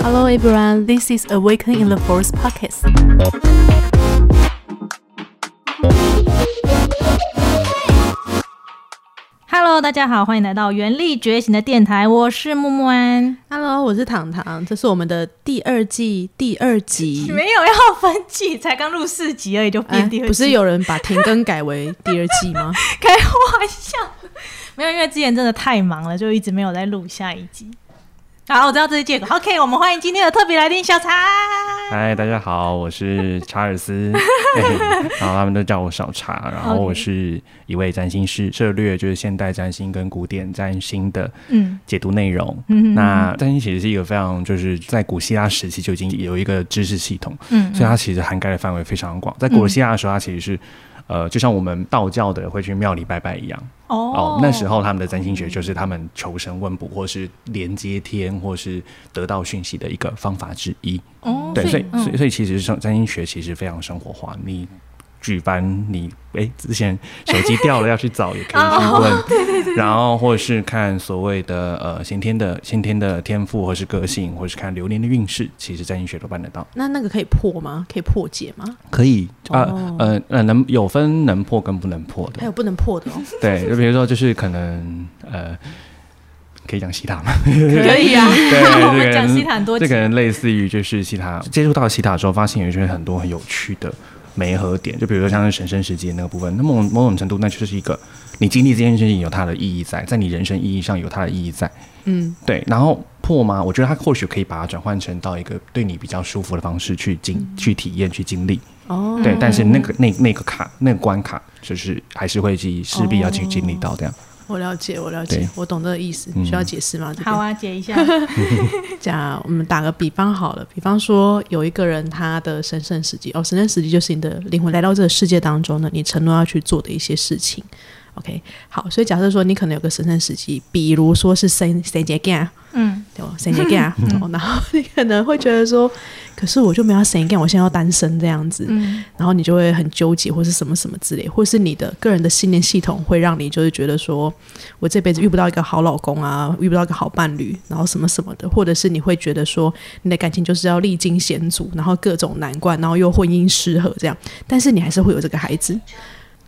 Hello everyone, this is Awaken in the Forest podcast. Hello，大家好，欢迎来到原力觉醒的电台，我是木木安。Hello，我是糖糖，这是我们的第二季第二集。没有要分季，才刚录四集而已就哎变第二季，不是有人把停更改为第二季吗？开玩笑，没有，因为之前真的太忙了，就一直没有再录下一集。好，我知道这是借口。OK，我们欢迎今天的特别来宾小茶。嗨，大家好，我是查尔斯，然后他们都叫我小茶，然后我是一位占星师，涉略就是现代占星跟古典占星的嗯解读内容。嗯那占星其实是一个非常就是在古希腊时期就已经有一个知识系统，嗯所以它其实涵盖的范围非常广。在古希腊的时候，它其实是。呃，就像我们道教的会去庙里拜拜一样哦哦，那时候他们的占星学就是他们求神问卜，或是连接天，或是得到讯息的一个方法之一。哦，对，所以嗯所以所以其实生占星学其实非常生活化。你举凡你哎之前手机掉了要去找也可以去 问，对对对，然后或者是看所谓的呃先天的先天的天赋，或是个性，或是看流年的运势，其实占星学都办得到。那那个可以破吗？可以破解吗？可以啊哦呃呃能有分能破跟不能破的，还有不能破的哦。对，就比如说就是可能呃。可以讲西塔吗？可以啊。对，讲西塔很多这可能类似于就是西塔接触到西塔之后，发现有一些很多很有趣的媒合点，就比如说像是神圣时间那个部分，那某某种程度，那就是一个你经历这件事情有它的意义在，在你人生意义上有它的意义在。嗯，对，然后破吗？我觉得它或许可以把它转换成到一个对你比较舒服的方式去经、去体验、去经历。哦，对，但是那个那那个卡那个关卡，就是还是会去势必要去经历到这样。我了解，我了解，我懂这个意思。嗯需要解释吗？好啊，解一下。假我们打个比方好了，比方说有一个人他的神圣时机哦，神圣时机就是你的灵魂来到这个世界当中呢，你承诺要去做的一些事情。OK，好，所以假设说你可能有个神圣时期，比如说是生生节干，嗯对吧？生节干，哦然后你可能会觉得说，可是我就没有要生干，我现在要单身这样子，嗯然后你就会很纠结，或是什么什么之类，或是你的个人的信念系统会让你就是觉得说，我这辈子遇不到一个好老公啊，遇不到一个好伴侣，然后什么什么的，或者是你会觉得说，你的感情就是要历经险阻，然后各种难关，然后又婚姻失和这样，但是你还是会有这个孩子。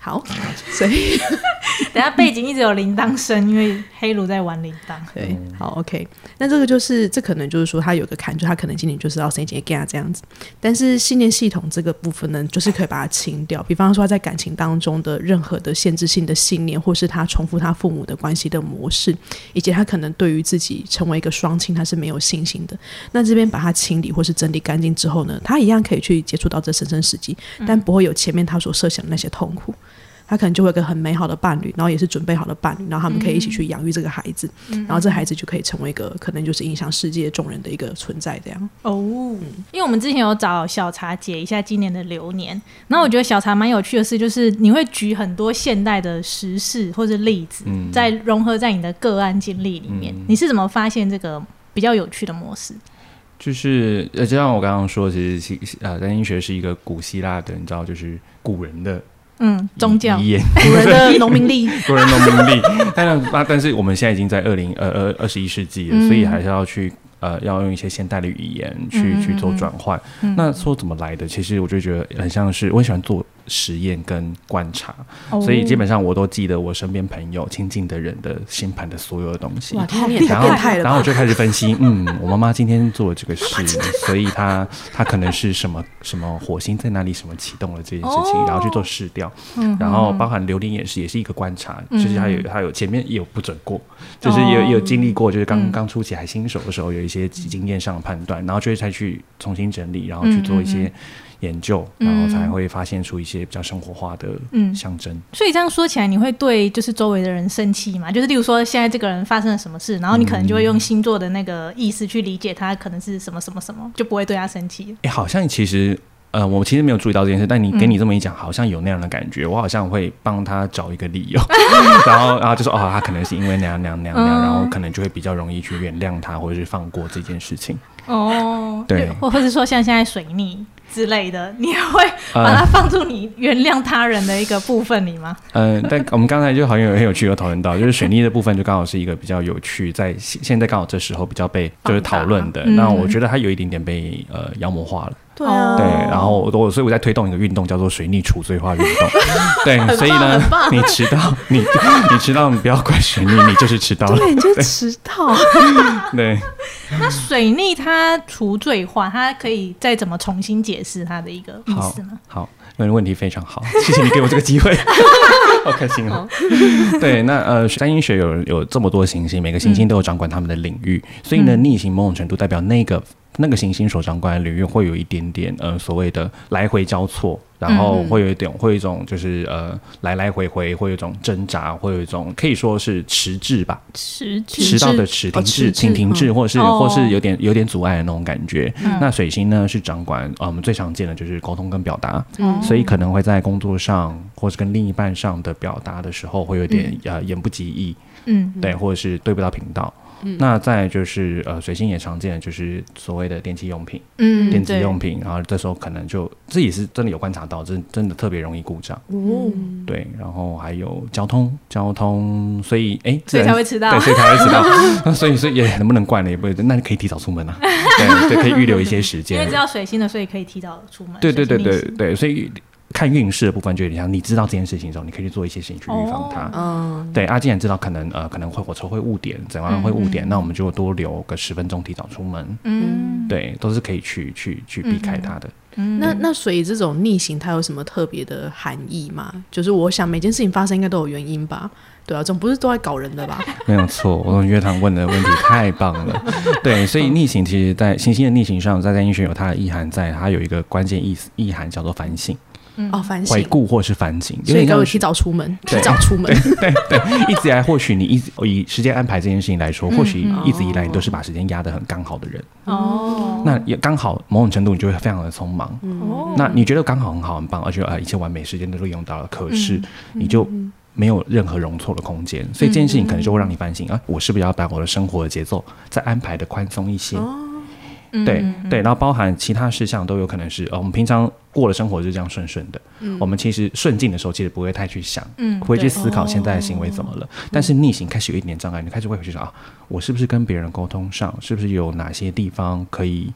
好，所以 等下背景一直有铃铛声，因为黑奴在玩铃铛。对，好，OK，那这个就是这可能就是说他有个坎，就他可能今年就是要生节 g a 这样子，但是信念系统这个部分呢，就是可以把它清掉。比方说他在感情当中的任何的限制性的信念，或是他重复他父母的关系的模式，以及他可能对于自己成为一个双亲他是没有信心的。那这边把它清理或是整理干净之后呢，他一样可以去接触到这神圣时机，但不会有前面他所设想的那些痛苦。他可能就会有一个很美好的伴侣，然后也是准备好的伴侣，然后他们可以一起去养育这个孩子，然后这孩子就可以成为一个可能就是影响世界众人的一个存在，这样。哦，因为我们之前有找小茶解一下今年的流年，然后我觉得小茶蛮有趣的是，就是你会举很多现代的时事或者例子，嗯。再融合在你的个案经历里面，嗯。你是怎么发现这个比较有趣的模式？就是呃，就像我刚刚说，其实西呃，占星学是一个古希腊的，你知道，就是古人的嗯，宗教遗言，古人的农民力，古人农民力。但是那但是我们现在已经在二零二二二十一世纪了，嗯所以还是要去呃要用一些现代的语言去、去做转换。那说怎么来的？其实我就觉得很像是我很喜欢做实验跟观察，哦。所以基本上我都记得我身边朋友亲近的人的星盘的所有的东西。然后！然后我就开始分析，嗯，我妈妈今天做了这个事，所以她她可能是什么什么火星在哪里，什么启动了这件事情，哦。然后去做试调，嗯然后包含流年也是也是一个观察，就是它有它有前面也有不准过，就是哦也有也有经历过，就是刚嗯。刚初期还新手的时候有一些经验上的判断，然后就会再去重新整理，然后去做一些研究，嗯然后才会发现出一些比较生活化的嗯象征。所以这样说起来，你会对就是周围的人生气吗？就是例如说，现在这个人发生了什么事，然后你可能就会用星座的那个意思去理解他可能是什么什么什么，就不会对他生气。哎，好像其实。呃，我其实没有注意到这件事，但你给你这么一讲，好像有那样的感觉。我好像会帮他找一个理由，然后然后就说哦，他可能是因为那样那样那样那样，嗯然后可能就会比较容易去原谅他，或者是放过这件事情。哦，对或或是说像现在水逆，之类的，你也会把它放入你原谅他人的一个部分里吗？嗯，但我们刚才就好像有很有趣有讨论到，就是水逆的部分就刚好是一个比较有趣，在现现在刚好这时候比较被就是讨论的。嗯那我觉得它有一点点被呃妖魔化了。对啊，对，然后我我所以我在推动一个运动，叫做水逆除罪化运动。对，所以呢，你迟到，你 你迟到，你不要怪水逆，你就是迟到了。对，你就迟到。对，那水逆它除罪化，它可以再怎么重新解释它的一个意思吗？好，问的问题非常好，谢谢你给我这个机会，好开心哦。对，那呃，占星学有有这么多行星，每个行星都有掌管他们的领域，所以呢，逆行某种程度代表那个那个行星所掌管的领域会有一点点呃所谓的来回交错，然后会有一点会有一种就是呃来来回回，会有一种挣扎，会有一种可以说是迟滞吧，迟滞。迟到的迟，哦停滞，停停滞，嗯或者是哦或是有点有点阻碍的那种感觉。那水星呢是掌管呃我们最常见的就是沟通跟表达，所以可能会在工作上或是跟另一半上的表达的时候会有点呃言不及义，嗯，对，或者是对不到频道。那再就是呃，水星也常见的就是所谓的电器用品、嗯，电子用品，然后这时候可能就这也是真的有观察到，真真的特别容易故障。哦，对，然后还有交通，交通，所以哎，所以自然才会迟到对，所以才会迟到。那 所以所以也能不能怪呢？也不会，那你可以提早出门啊，对对，可以预留一些时间因为知。道水星的，所以可以提早出门。对对对对对，所以看运势的部分就有点像，你知道这件事情的时候，你可以去做一些事情去预防它。嗯，对啊，既然知道可能呃可能会火车会误点，怎样会误点，那我们就多留个十分钟提早出门。嗯，对，都是可以去去去避开它的。嗯那那所以这种逆行它有什么特别的含义吗？就是我想每件事情发生应该都有原因吧？对啊，总不是都在搞人的吧？没有错，我们乐堂问的问题太棒了。对，所以逆行其实，在行星的逆行上，在占星学有它的意涵在，它有一个关键意思意涵叫做反省、哦，反省，回顾或是反省，有所以点像是各位提早出门，对。提早出门。一直以来，或许你一直以时间安排这件事情来说，或许嗯一直以来你都是把时间压得很刚好的人。哦，那也刚好某种程度，你就会非常的匆忙。哦。那你觉得刚好很好很棒，而且呃一切完美，时间都利用到了，可是嗯。你就没有任何容错的空间，所以这件事情可能就会让你反省啊，我是不是要把我的生活的节奏再安排的宽松一些？对嗯对，然后包含其他事项都有可能是，呃，我们平常过的生活就这样顺顺的，嗯我们其实顺境的时候，其实不会太去想，嗯不会去思考现在的行为怎么了。但是逆行开始有一点障碍，你开始会回去想啊，我是不是跟别人沟通上，是不是有哪些地方可以，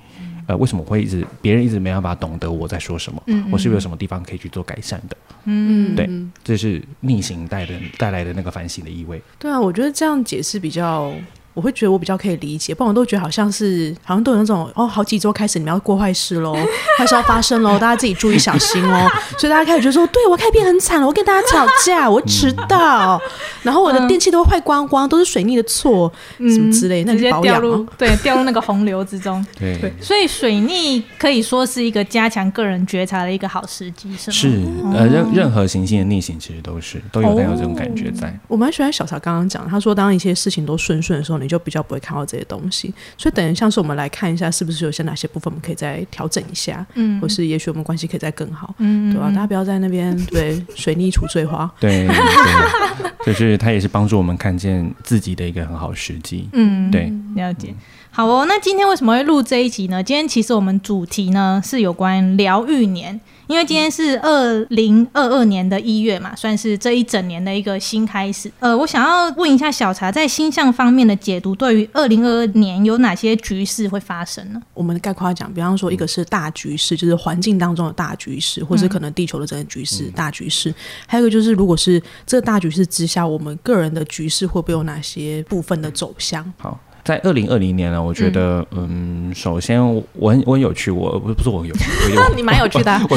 呃，为什么会一直别人一直没办法懂得我在说什么？我是不是有什么地方可以去做改善的？嗯对，这是逆行带的带来的那个反省的意味。对啊，我觉得这样解释比较，我会觉得我比较可以理解，不然我都觉得好像是好像都有那种哦，好几周开始你们要过坏事喽，坏事要发生喽，大家自己注意小心哦。所以大家开始就说，对我开始变很惨了，我跟大家吵架，我迟到，然后我的电器都会坏光光，都是水逆的错，什么之类，那直接你保养掉入哦。对掉入那个洪流之中。对，所以水逆可以说是一个加强个人觉察的一个好时机，是吗？是呃，任任何行星的逆行其实都是都有带有这种感觉在。我蛮喜欢小曹刚刚讲，他说当一些事情都顺顺的时候，你就比较不会看到这些东西。所以等于像是我们来看一下，是不是有些哪些部分我们可以再调整一下，嗯或是也许我们关系可以再更好，嗯对吧、大家不要在那边 对水逆除罪花。对对，就是它也是帮助我们看见自己的一个很好时机。嗯，对，了解。好哦，那今天为什么会录这一集呢？今天其实我们主题呢是有关疗愈年，因为今天是二零二二年的一月嘛，算是这一整年的一个新开始。呃，我想要问一下小茶，在星象方面的解读，对于二零二二年有哪些局势会发生呢？我们概括讲，比方说一个是大局势，就是环境当中的大局势，或是可能地球的整个局势、大局势；还有一个就是，如果是这个大局势之下，我们个人的局势会不会有哪些部分的走向？好，在二零二零年呢，我觉得，嗯，首先我我很我很有趣，我不不是我有趣，我有 你蛮有趣的 啊、我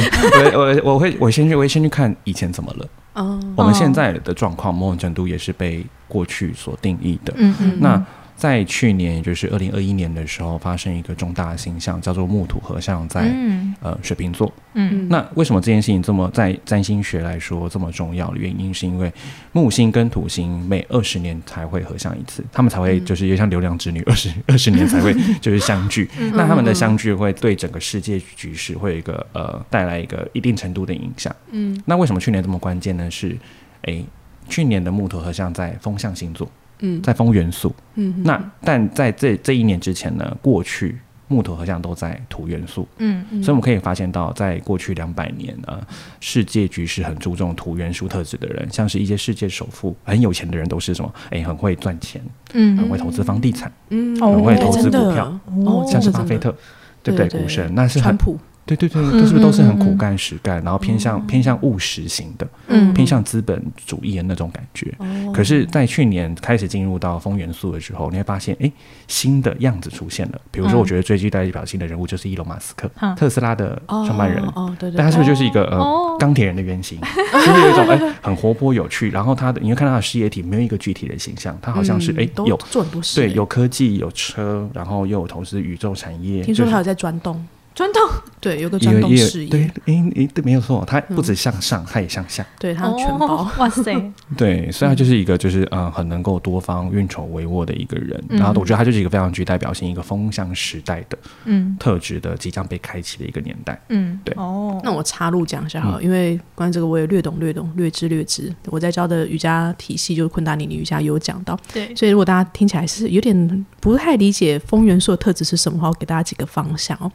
我我我会我先去我会先去看以前怎么了。哦我们现在的状况，某种程度也是被过去所定义的。嗯嗯，那在去年，也就是二零二一年的时候，发生一个重大的星象，叫做木土合相在、嗯呃水瓶座。嗯那为什么这件事情这么在占星学来说这么重要的原因，是因为木星跟土星每二十年才会合相一次，他们才会就是也像流量之女二十 二十年才会 就是相聚。那他们的相聚会对整个世界局势会有一个呃带来一个一定程度的影响。嗯，那为什么去年这么关键呢？是诶，去年的木土合相在风象星座，嗯在风元素。嗯那但在这这一年之前呢，过去木头好像都在土元素，嗯所以我们可以发现到，在过去两百年呃，世界局势很注重土元素特质的人，像是一些世界首富、很有钱的人，都是什么？哎，很会赚钱，嗯很会投资房地产，嗯，哦很会投资股票，哦，像是巴菲，特，对不对？股神那是很川普，对对对，嗯都是不是都是很苦干实干，然后偏向偏向务实型的，嗯。偏向资本主义的那种感觉。哦。可是，在去年开始进入到风元素的时候，你会发现，哎，新的样子出现了。比如说，嗯我觉得最具代表性的人物就是伊隆马斯克，嗯特斯拉的哦创办人。哦，对对，但他是不是就是一个哦。呃钢铁人的原型？就是有一种哎很活泼有趣，然后他的你会看到他的事业体没有一个具体的形象，他好像是哎嗯有做很多事，对有科技有车，然后又有投资宇宙产业，就是听说他有在钻洞，钻洞。对，有个也钻洞也事对业，，诶诶，对，没有错，他不止向上，他也向下，对他全包。哦，哇塞，对，所以他就是一个就是嗯、呃很能够多方运筹帷幄的一个人，嗯。然后我觉得他就是一个非常具代表性、一个风向时代的嗯。特质的即将被开启的一个年代。嗯，对。哦，那我插入讲一下哈，嗯。因为关于这个我也略懂略懂略知略知。我在教的瑜伽体系就是昆达里尼瑜伽有讲到，对，所以如果大家听起来是有点不太理解风元素的特质是什么的话，我给大家几个方向哦。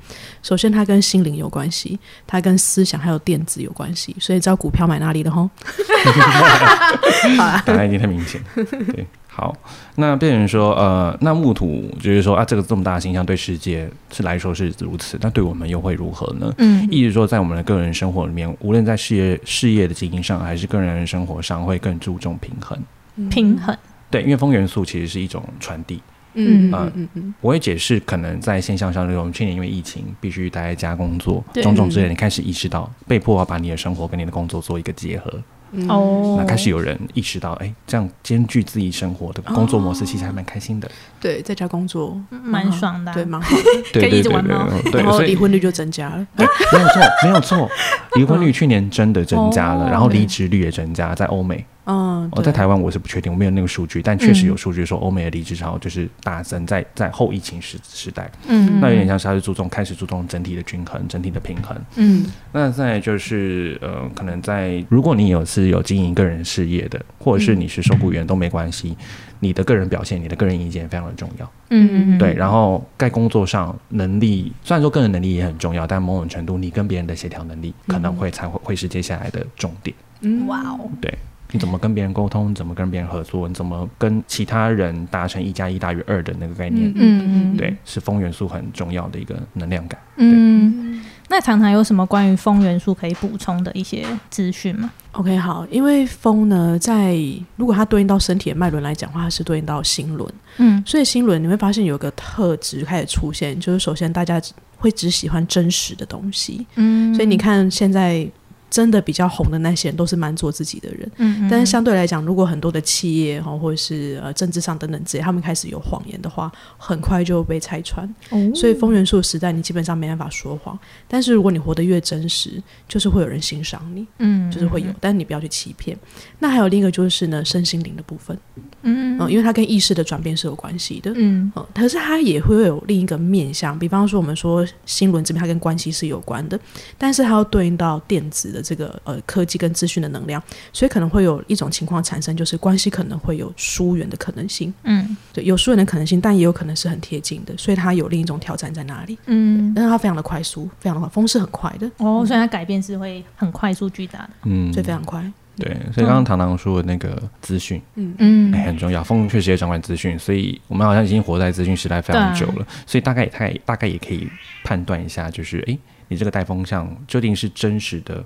首先，它跟心灵有关系，它跟思想还有电子有关系，所以知道股票买哪里的吼。答案已经太明显了。对，好，那变成说，呃，那木土就是说啊，这个这么大的形象对世界是来说是如此，那对我们又会如何呢？嗯意思说，在我们的个人生活里面，无论在事业事业的经营上，还是个人生活上，会更注重平衡。平衡，对，因为风元素其实是一种传递。嗯嗯嗯嗯嗯。我也解释，可能在现象上，我们去年因为疫情必须待在家工作，种种之类，你开始意识到，被迫要把你的生活跟你的工作做一个结合。嗯。哦，那开始有人意识到，哎，这样兼具自己生活的工作模式，其实还蛮开心的。对，在家工作。蛮爽的啊，对，蛮好。的。可以对对对一直玩猫对对，然后所以离婚率就增加了。对，没有错，没有错，离婚率去年真的增加了，哦。然后离职率也增加，在欧美。嗯，哦，在台湾我是不确定，我没有那个数据，但确实有数据说欧美的离职潮就是大增在在后疫情时时代，嗯，那有点像是他是注重开始注重整体的均衡、整体的平衡。嗯。那再就是呃，可能在如果你有是有经营个人事业的，或者是你是受雇员都没关系，你的个人表现、你的个人意见非常的重要。嗯嗯，对，然后在工作上能力，虽然说个人能力也很重要，但某种程度你跟别人的协调能力可能会才会会是接下来的重点。嗯，哇哦，对，你怎么跟别人沟通，你怎么跟别人合作，你怎么跟其他人达成一加一大于二的那个概念，嗯嗯，对，是风元素很重要的一个能量感。嗯，那常常有什么关于风元素可以补充的一些资讯吗？OK，好，因为风呢，在如果它对应到身体的脉轮来讲的话，它是对应到心轮，嗯。所以心轮你会发现有个特质开始出现，就是首先大家会只喜欢真实的东西，嗯，所以你看现在真的比较红的那些人都是蛮做自己的人。嗯，嗯，但是相对来讲，如果很多的企业哈，或者是呃政治上等等之类，他们开始有谎言的话，很快就被拆穿。哦所以风元素时代，你基本上没办法说谎。但是如果你活得越真实，就是会有人欣赏你，嗯，就是会有，但是你不要去欺骗。那还有另一个就是呢，身心灵的部分，嗯，嗯，因为它跟意识的转变是有关系的。嗯嗯，可是它也会有另一个面向，比方说我们说心轮这边它跟关系是有关的，但是它要对应到电子的这个呃科技跟资讯的能量，所以可能会有一种情况产生，就是关系可能会有疏远的可能性，嗯。对，有疏远的可能性，但也有可能是很贴近的，所以它有另一种挑战在哪里？嗯，但是它非常的快速，非常的快，风是很快的，哦，所以它改变是会很快速巨大的，嗯，所以非常快。对，所以刚刚糖糖说的那个资讯、嗯。哎很重要，风确实也掌管资讯，所以我们好像已经活在资讯时代非常久了，所以大概大概大概也可以判断一下，就是哎，你这个带风向究竟是真实的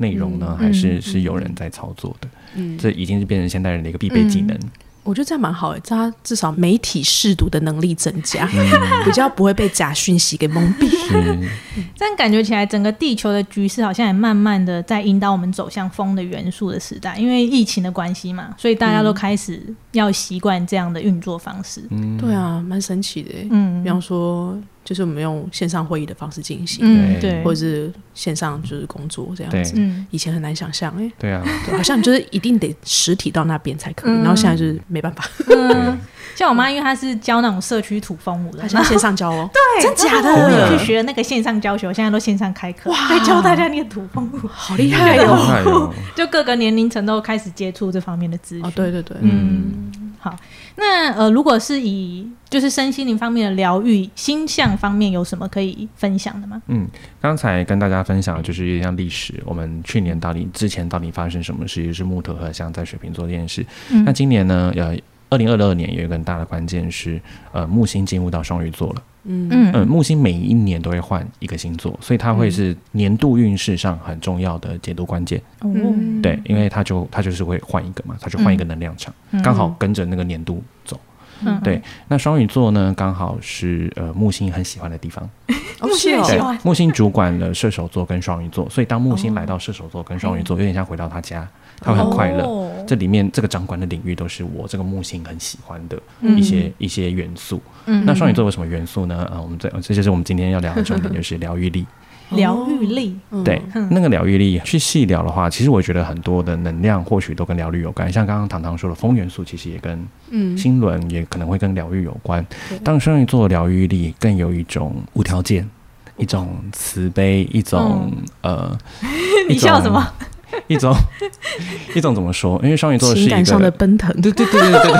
内容呢，嗯还是嗯是有人在操作的？嗯，这已经是变成现代人的一个必备技能。我觉得这样蛮好的，他至少媒体试读的能力增加，嗯，比较不会被假讯息给蒙蔽。是，这样感觉起来，整个地球的局势好像也慢慢的在引导我们走向风的元素的时代。因为疫情的关系嘛，所以大家都开始要习惯这样的运作方式。嗯，对啊，蛮神奇的。嗯比方说，就是我们用线上会议的方式进行，嗯，对。对，或者是线上就是工作这样子。嗯。以前很难想象，哎，对啊，好像你就是一定得实体到那边才可以，嗯。然后现在就是没办法，嗯，像我妈，因为她是教那种社区土风舞的她现在线上教哦。对真假的？我去学那个线上教学，我现在都线上开课，在教大家练土风舞，好厉害好哦！害哦，就各个年龄层都开始接触这方面的资讯。哦，对对对，嗯，好，那呃，如果是以就是身心灵方面的疗愈，星象方面有什么可以分享的吗？嗯，刚才跟大家分享的就是有点像历史，我们去年到底之前到底发生什么事，就是木头和象在水瓶座这件事。嗯那今年呢，呃，二零二二年有一个很大的关键是，呃，木星进入到双鱼座了。嗯。嗯。嗯，木星每一年都会换一个星座，所以它会是年度运势上很重要的解读关键。哦，嗯。对，因为它就它就是会换一个嘛，它就换一个能量场，嗯刚好跟着那个年度走。嗯。对，那双鱼座呢，刚好是呃木星很喜欢的地方。哦是哦。喜欢，木星主管了射手座跟双鱼座，所以当木星来到射手座跟双鱼座，有点像回到他家，他会很快乐。哦这里面这个掌管的领域都是我这个木星很喜欢的嗯一些、一些元素。嗯那双鱼座有什么元素呢？呃，我们这这就是我们今天要聊的重点，就是疗愈力。疗愈力，嗯对嗯，那个疗愈力去细聊的话，其实我觉得很多的能量或许都跟疗愈有关。像刚刚糖糖说的，风元素其实也跟嗯星轮也可能会跟疗愈有关对。当双鱼座的疗愈力更有一种无条件、一种慈悲、一种、呃，你笑什么？一种 一种怎么说？因为双鱼座是一个情感上的奔腾，对对对对对对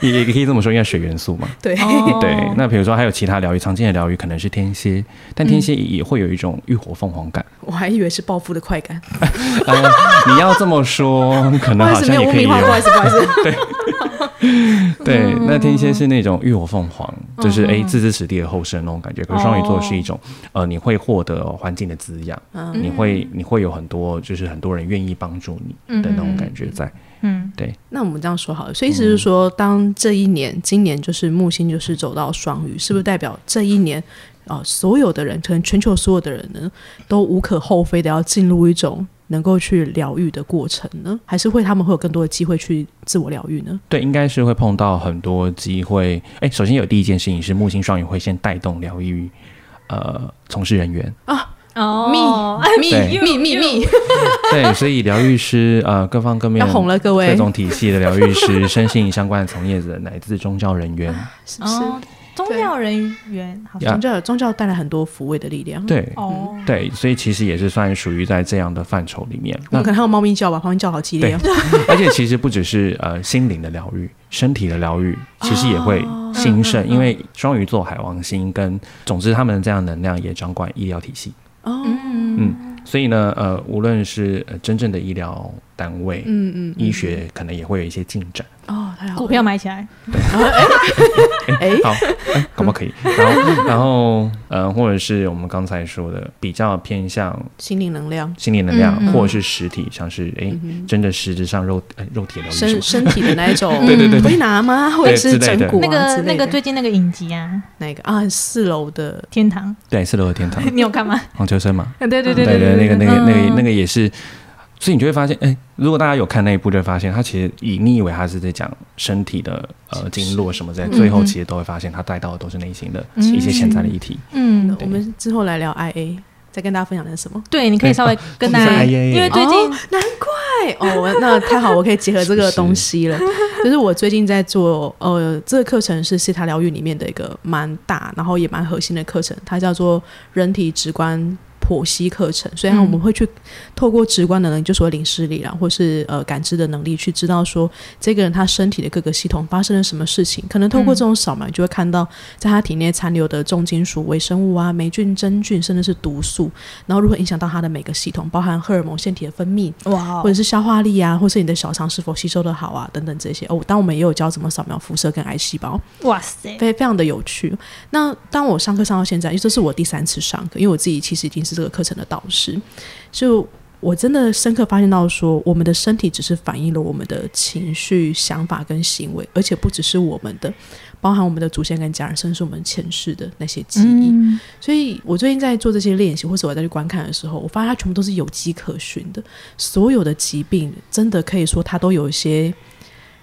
对，也也可以这么说，因为水元素嘛。对哦对，那比如说还有其他疗愈，常见的疗愈可能是天蝎，但天蝎也会有一种浴火凤凰感。我还以为是报复的快感，呃，你要这么说，可能好像也可以有不好意。思，不好意思，对，那天蝎是那种浴火凤凰，就是哎嗯置之死地而后生那种感觉。可是双鱼座是一种呃，你会获得环境的滋养，嗯。你会你会有很多就是很多人愿意帮助你的那种感觉在。嗯。对。那我们这样说好了，所以意思是说，当这一年，今年就是木星就是走到双鱼，是不是代表这一年啊、呃所有的人，可能全球所有的人呢，都无可厚非的要进入一种能够去疗愈的过程呢？还是会他们会有更多的机会去自我疗愈呢？对，应该是会碰到很多机会。哎，首先有第一件事情是木星双鱼会先带动疗愈，呃，从事人员啊。哦，密 对密密密，对，所以疗愈师呃，各方各面要红了各各位，种体系的疗愈师、身心相关的从业者，乃至宗教人员。是不是？哦，宗教人员好像宗教宗教带来很多抚慰的力量。，对。哦，对，所以其实也是算属于在这样的范畴里面。那我可能还有猫咪叫吧，旁边叫好激烈。哦。而且其实不只是呃心灵的疗愈，身体的疗愈其实也会兴盛，因为双鱼座海王星跟总之他们这样能量也掌管医疗体系。哦，嗯所以呢，呃，无论是呃真正的医疗单位、嗯嗯，医学，可能也会有一些进展。哦，太好了，股票买起来，对，好，哎，可不可以？然后，然后，呃，或者是我们刚才说的，比较偏向心灵能量，心灵能量，或者是实体，像是哎，真的实质上肉呃肉体的身身体的那一种，对对对对。推拿吗？或者是整骨啊那个那个最近那个影集啊，那个？啊？四楼的。天堂，对，四楼的天堂，你有看吗？黄秋生嘛，对对对对对那个那个那个那，个也是。所以你就会发现，哎，如果大家有看那一部，就会发现他其实以你以为他是在讲身体的呃经络什么在，最后其实都会发现他带到的都是内心的一些潜在的议题。嗯，我们之后来聊 IA，再跟大家分享的是什么？对，你可以稍微跟大家，因为最近哦难怪哦，我那太好，我可以结合这个东西了。就是我最近在做，呃，这个课程是西塔疗愈里面的一个蛮大，然后也蛮核心的课程，它叫做人体直观。剖析课程，所以我们会去透过直观的能力，就所谓灵视力啦，或是呃感知的能力，去知道说这个人他身体的各个系统发生了什么事情。可能透过这种扫描，你就会看到在他体内残留的重金属、微生物啊、霉菌、真菌，甚至是毒素，然后如何影响到他的每个系统，包含荷尔蒙、腺体的分泌，哇或者是消化力啊，或是你的小肠是否吸收的好啊，等等这些哦。当我们也有教怎么扫描辐射跟癌细胞，哇塞，非非常的有趣。那当我上课上到现在，因为这是我第三次上课，因为我自己其实已经是这个课程的导师，就我真的深刻发现到说，我们的身体只是反映了我们的情绪、想法跟行为，而且不只是我们的，包含我们的祖先跟家人，甚至是我们前世的那些记忆。嗯所以我最近在做这些练习，或者我再去观看的时候，我发现它全部都是有迹可循的。所有的疾病，真的可以说它都有一些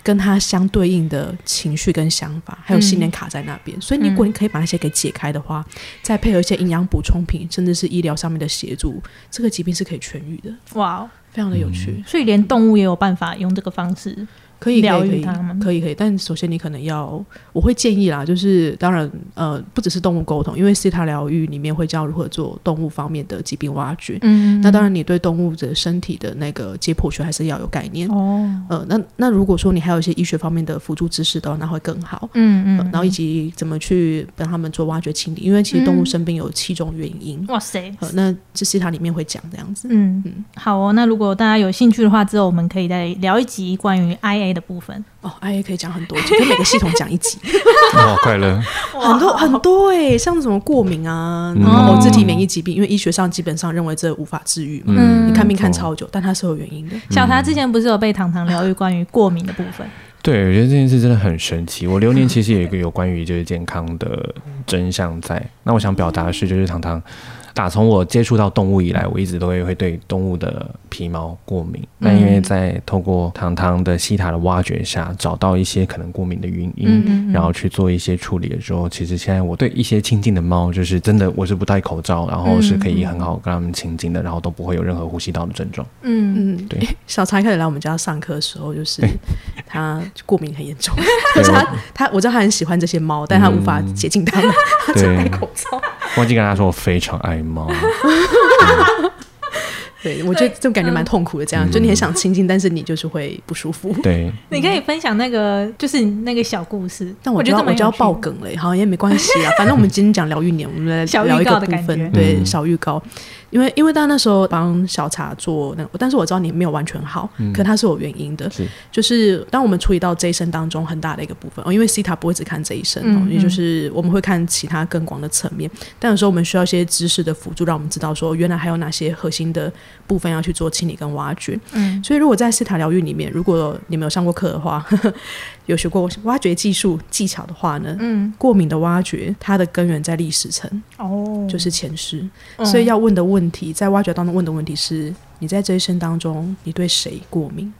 跟它相对应的情绪跟想法，还有信念卡在那边。所以，如果你可以把那些给解开的话，再配合一些营养补充品，甚至是医疗上面的协助，这个疾病是可以痊愈的，哇哦，非常的有趣。所以连动物也有办法用这个方式，可以可疗以可以愈它们？可以可以，但首先你可能要，我会建议啦，就是当然呃，不只是动物沟通，因为西塔疗愈里面会教如何做动物方面的疾病挖掘。嗯，那当然，你对动物的身体的那个解剖学还是要有概念。哦，呃，那那如果说你还有一些医学方面的辅助知识的话，那会更好。嗯嗯，呃然后以及怎么去帮他们做挖掘清理，因为其实动物嗯生病有七种原因。哇塞，呃，那这西塔里面会讲这样子。嗯嗯，好哦。那如果大家有兴趣的话，之后我们可以再聊一集关于 IA 的部分。哦，IA 可以讲很多集，跟每个系统讲一集，哇，快乐，很多很多哎、像什么过敏啊，嗯然后自体免疫疾病，因为医学上基本上认为这无法治愈嘛，嗯你看病看超久，但它是有原因的。小茶之前不是有被糖糖疗愈关于过敏的部分？对，我觉得这件事真的很神奇。我流年其实有一个有关于就是健康的真相在。那我想表达的是，就是糖糖，打从我接触到动物以来，我一直都会会对动物的皮毛过敏。那因为在透过糖糖的西塔的挖掘下，找到一些可能过敏的原因，嗯嗯嗯。然后去做一些处理的时候，其实现在我对一些亲近的猫，就是真的我是不戴口罩，然后是可以很好跟它们亲近的，然后都不会有任何呼吸道的症状。嗯，嗯，对。诶小柴开始来我们家上课的时候，就是 他过敏很严重，但是他他我知道他很喜欢这些猫，但他无法接近它们，他只能戴口罩。忘记跟他说我非常爱猫。对，我觉得这种感觉蛮痛苦的。这样，就你很想亲近，但是你就是会不舒服。对，你可以分享那个就是那个小故事，但我觉得就要我就要爆梗。了，好像也没关系啊，反正我们今天讲疗愈年，我们来聊一个部分，对，嗯小预告。因为因为他那时候帮小茶做那个，但是我知道你没有完全好，可它是有原因的，是。就是当我们处理到这一生当中很大的一个部分哦，因为 C 塔不会只看这一生哦，嗯也就是我们会看其他更广的层面，但有时候我们需要一些知识的辅助，让我们知道说原来还有哪些核心的部分要去做清理跟挖掘。嗯。所以如果在斯塔疗愈里面，如果你没有上过课的话，有学过挖掘技术技巧的话呢，嗯，过敏的挖掘它的根源在历史层，哦，就是前世，嗯所以要问的问题，在挖掘当中问的问题是：你在这一生当中，你对谁过敏？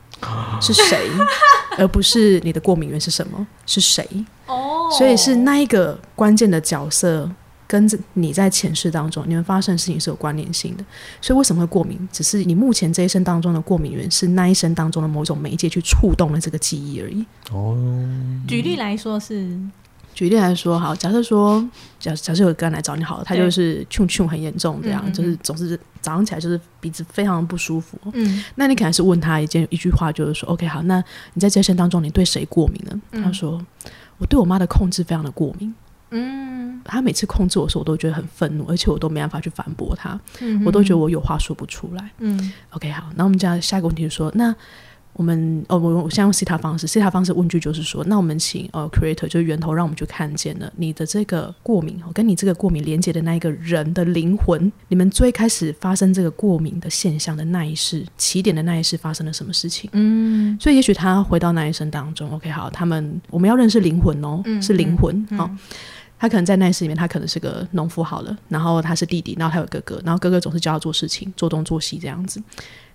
是谁？而不是你的过敏源是什么？是谁？哦，所以是那一个关键的角色。跟着你在前世当中，你们发生的事情是有关联性的，所以为什么会过敏？只是你目前这一生当中的过敏源是那一生当中的某种媒介去触动了这个记忆而已。哦，举例来说是，举例来说，好，假设说，假假设有个人来找你好了，他就是很严重，这样嗯嗯嗯就是总是早上起来就是鼻子非常不舒服。嗯那你可能是问他一件一句话，就是说，OK，好，那你在这一生当中，你对谁过敏呢？嗯他说，我对我妈的控制非常的过敏。嗯他每次控制我的时候，我都觉得很愤怒，而且我都没办法去反驳他，嗯，我都觉得我有话说不出来。嗯 OK，好，那我们讲下一个问题是说，那我们哦，我我现在用 C 塔方式，C 塔方式问句就是说，那我们请呃 Creator 就是源头，让我们去看见了你的这个过敏，哦跟你这个过敏连接的那一个人的灵魂，你们最开始发生这个过敏的现象的那一世，起点的那一世发生了什么事情？嗯所以也许他回到那一生当中，OK，好，他们我们要认识灵魂哦，嗯是灵魂嗯好。他可能在那一世里面，他可能是个农夫好了，然后他是弟弟，然后他有哥哥，然后哥哥总是教他做事情，做东做西这样子。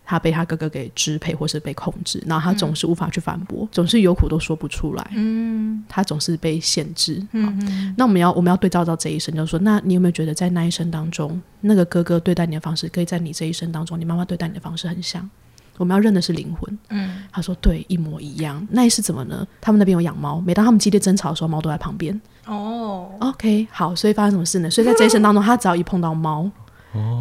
他被他哥哥给支配或是被控制，然后他总是无法去反驳，总是有苦都说不出来，嗯他总是被限制。好，嗯那我们要我们要对照到这一生，就是说，那你有没有觉得在那一生当中，那个哥哥对待你的方式，跟在你这一生当中，你妈妈对待你的方式很像？我们要认的是灵魂。嗯他说对，一模一样。那一世怎么呢？他们那边有养猫，每当他们激烈争吵的时候，猫都在旁边。哦 OK，好，所以发生什么事呢？所以在这一生当中，他只要一碰到猫，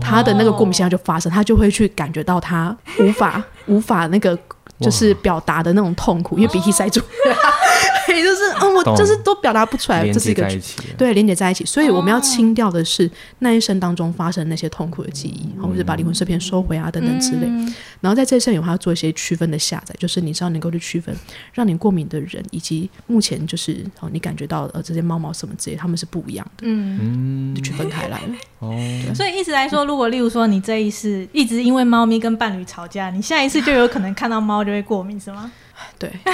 他的那个过敏现象就发生，他就会去感觉到他无法无法那个就是表达的那种痛苦，因为鼻涕塞住，对，就是嗯，我就是都表达不出来，这是一个。对，连接在一起。所以我们要清掉的是那一生当中发生的那些痛苦的记忆，或者是把灵魂碎片收回啊等等之类。嗯然后在这一生有还要做一些区分的下载，就是你知道能够去区分让你过敏的人，以及目前就是哦你感觉到呃这些猫毛什么之类，他们是不一样的，嗯。嗯就区分开来了。哦，所以意思来说，如果例如说你这一世一直因为猫咪跟伴侣吵架，你下一次就有可能看到猫就会过敏，是吗对，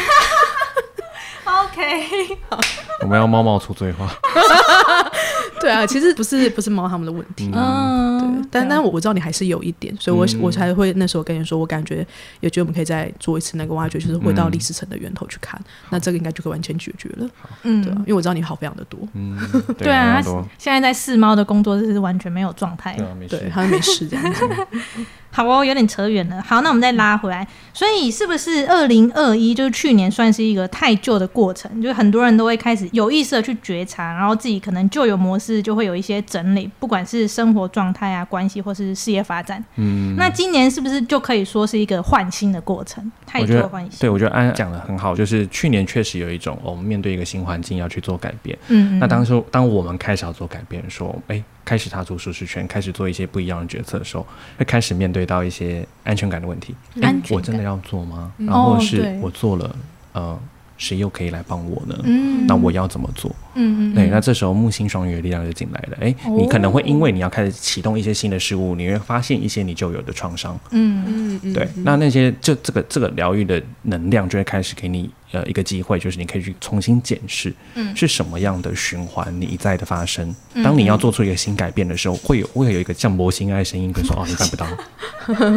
？OK，我们要猫猫出罪化。对 对啊，其实不是不是猫他们的问题，嗯，对，但但我我知道你还是有一点，所以我、我才会那时候跟你说，我感觉也觉得我们可以再做一次那个挖掘，就是回到历史层的源头去看，那这个应该就可以完全解决了，嗯对啊，因为我知道你好非常的多，嗯，对啊，现在在试猫的工作就是完全没有状态对。啊，没对事，他没事这样子，好哦，有点扯远了。好，那我们再拉回来。所以是不是二零二一就是去年算是一个太旧的过程？就是很多人都会开始有意识的去觉察，然后自己可能旧有模式就会有一些整理，不管是生活状态啊、关系或是事业发展。嗯，那今年是不是就可以说是一个换新的过程？太我觉得旧换新。对，我觉得安讲的很好，就是去年确实有一种、哦我们面对一个新环境要去做改变。嗯，嗯那当时当我们开始要做改变，说，哎，开始踏出舒适圈，开始做一些不一样的决策的时候，会开始面对到一些安全感的问题。诶安全感我真的要做吗？嗯然后是我做了，呃，谁又可以来帮我呢？嗯，那我要怎么做？嗯嗯，对，嗯那这时候木星双鱼的力量就进来了。哎，哦你可能会因为你要开始启动一些新的事物，你会发现一些你就有的创伤。嗯嗯嗯对，那那些就这个这个疗愈的能量就会开始给你呃一个机会，就是你可以去重新检视，嗯是什么样的循环你一再的发生。当你要做出一个新改变的时候，会有会有一个像魔性爱的声音跟说：“哦，你办不到，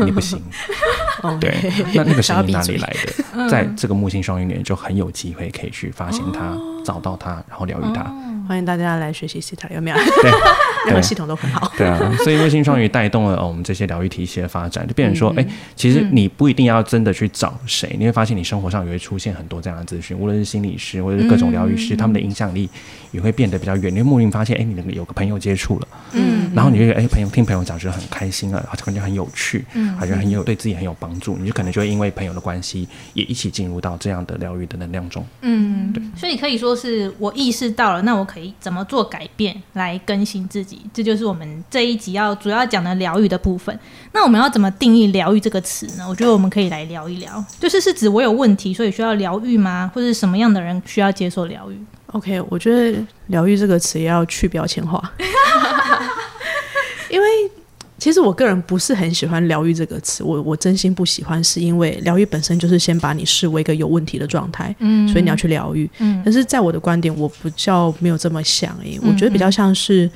你不行。”哦对，那那个声音哪里来的？在这个木星双鱼年就很有机会可以去发现它、找到它，然后疗愈它。欢迎大家来学习西塔，有没有？对 对任何系统都很好。对啊，所以微星双鱼带动了、哦、我们这些疗愈体系的发展，就变成说，嗯哎、其实你不一定要真的去找谁，你会发现你生活上也会出现很多这样的资讯，无论是心理师或者是各种疗愈师，他们的影响力也会变得比较远。你会莫名发现，哎、你有个朋友接触了，嗯然后你就觉得，哎、朋友听朋友讲觉得很开心啊，感觉很有趣，嗯好像很有对自己很有帮助，你就可能就会因为朋友的关系，也一起进入到这样的疗愈的能量中。嗯，对所以可以说是我意识到了，那我可以怎么做改变来更新自己？这就是我们这一集要主要讲的疗愈的部分。那我们要怎么定义疗愈这个词呢？我觉得我们可以来聊一聊，就是是指我有问题，所以需要疗愈吗？或者是什么样的人需要接受疗愈？OK，我觉得“疗愈”这个词也要去标签化，因为其实我个人不是很喜欢“疗愈”这个词，我我真心不喜欢，是因为疗愈本身就是先把你视为一个有问题的状态，嗯所以你要去疗愈。嗯但是在我的观点，我不叫没有这么想诶、嗯我觉得比较像是